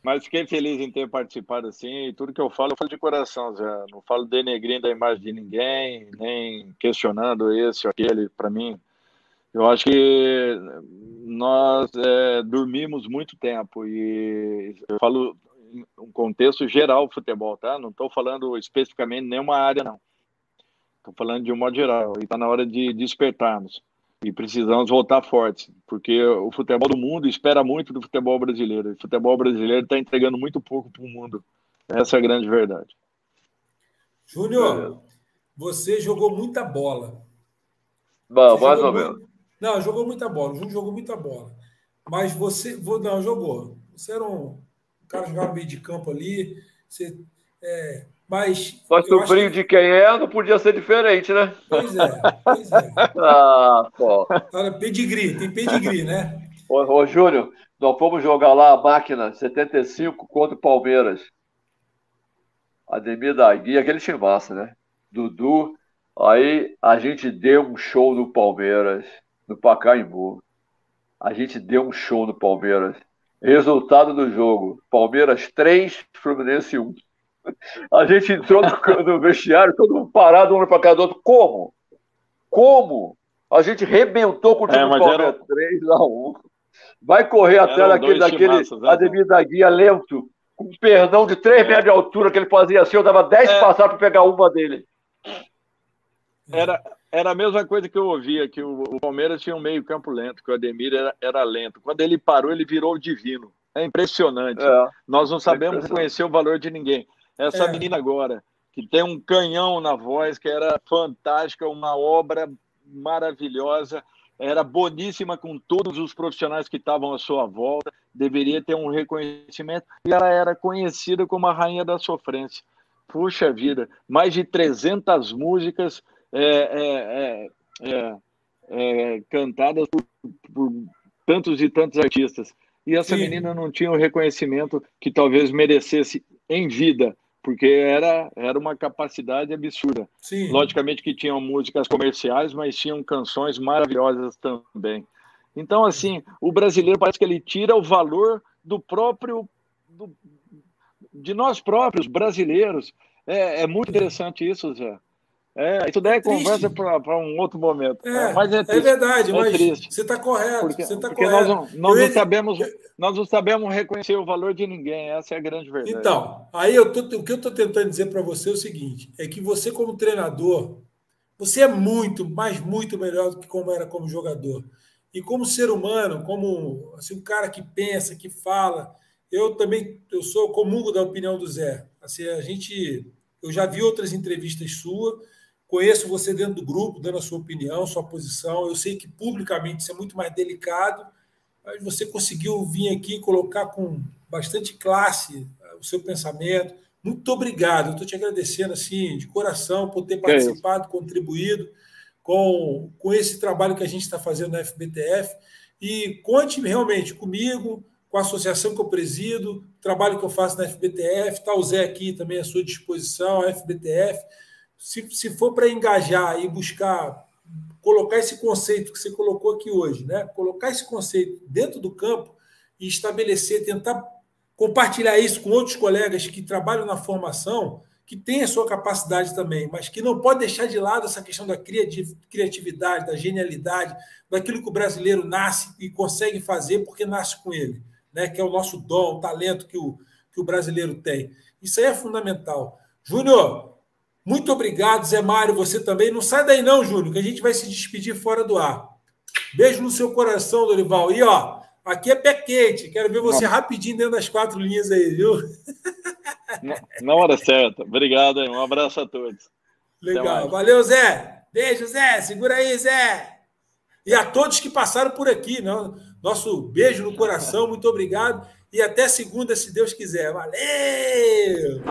Mas fiquei feliz em ter participado assim. E tudo que eu falo, eu falo de coração, Zé. Não falo denegrindo a imagem de ninguém, nem questionando esse ou aquele. Para mim, eu acho que nós é, dormimos muito tempo. E eu falo em um contexto geral do futebol, tá? Não estou falando especificamente nenhuma área, não. Estou falando de um modo geral. E está na hora de despertarmos. E precisamos voltar fortes, porque o futebol do mundo espera muito do futebol brasileiro. E o futebol brasileiro está entregando muito pouco para o mundo. Essa é a grande verdade. Júnior, você jogou muita bola. Bom, mais ou menos. Não, jogou muita bola. O Júnior jogou muita bola. Mas você. Não, jogou. Você era um cara que jogava meio de campo ali. Você, é, mas. Mas sobrinho que... de quem é, não podia ser diferente, né? Pois é, pois é. ah, pô. Pedigree, tem pedigree, né? Ô, ô, Júnior, nós fomos jogar lá a máquina 75 contra o Palmeiras. Ademir da Guia, aquele massa, né? Dudu. Aí a gente deu um show no Palmeiras, no Pacaembu. A gente deu um show no Palmeiras. Resultado do jogo: Palmeiras 3, Fluminense 1. A gente entrou no, no vestiário, todo mundo parado, um para cada outro. Como? Como? A gente rebentou com o time é, do Palmeiras era... 3 a 1. Vai correr atrás daquele, daquele né? Ademir da Guia lento, com perdão de 3 é. metros de altura que ele fazia assim, eu dava 10 é. passadas para pegar uma dele. Era, era a mesma coisa que eu ouvia, que o, o Palmeiras tinha um meio campo lento, que o Ademir era, era lento. Quando ele parou, ele virou divino. É impressionante. É. Nós não sabemos é reconhecer o valor de ninguém. Essa é. menina agora, que tem um canhão na voz, que era fantástica, uma obra maravilhosa, era boníssima com todos os profissionais que estavam à sua volta, deveria ter um reconhecimento, e ela era conhecida como a rainha da sofrência. Puxa vida, mais de 300 músicas é, é, é, é, é cantadas por, por, tantos e tantos artistas. E essa Sim. menina não tinha o reconhecimento que talvez merecesse em vida porque era, era uma capacidade absurda. Sim. Logicamente que tinham músicas comerciais, mas tinham canções maravilhosas também. Então, assim, o brasileiro parece que ele tira o valor do próprio. Do, de nós próprios, brasileiros. É, é muito interessante isso, Zé. É, isso daí é, conversa para um outro momento. É, mas é, é verdade, é mas triste. você está correto. Porque, você tá porque correto. nós, não, nós, não sabemos, nós não sabemos reconhecer o valor de ninguém, essa é a grande verdade. Então, aí eu tô, o que eu estou tentando dizer para você é o seguinte: é que você, como treinador, você é muito, mas muito melhor do que como era como jogador. E como ser humano, como assim, um cara que pensa, que fala, eu também eu sou comungo da opinião do Zé. Assim, a gente, eu já vi outras entrevistas suas Conheço você dentro do grupo, dando a sua opinião, sua posição. Eu sei que publicamente isso é muito mais delicado, mas você conseguiu vir aqui e colocar com bastante classe eh, o seu pensamento. Muito obrigado. Eu estou te agradecendo assim de coração por ter participado, é contribuído com, com esse trabalho que a gente está fazendo na FBTF. E conte realmente comigo, com a associação que eu presido, o trabalho que eu faço na FBTF. Está o Zé aqui também à sua disposição, a FBTF se, se for para engajar e buscar colocar esse conceito que você colocou aqui hoje, né? colocar esse conceito dentro do campo e estabelecer, tentar compartilhar isso com outros colegas que trabalham na formação, que têm a sua capacidade também, mas que não pode deixar de lado essa questão da criatividade, da genialidade, daquilo que o brasileiro nasce e consegue fazer porque nasce com ele, né? que é o nosso dom, o talento que o, que o brasileiro tem. Isso aí é fundamental. Júnior, muito obrigado, Zé Mário, você também. Não sai daí não, Júnior, que a gente vai se despedir fora do ar. Beijo no seu coração, Dorival. E, ó, aqui é pé quente. Quero ver você rapidinho dentro das quatro linhas aí, viu? Na hora certa. Obrigado, hein? Um abraço a todos. Legal. Valeu, Zé. Beijo, Zé. Segura aí, Zé. E a todos que passaram por aqui, né? nosso beijo no coração. Muito obrigado. E até segunda, se Deus quiser. Valeu!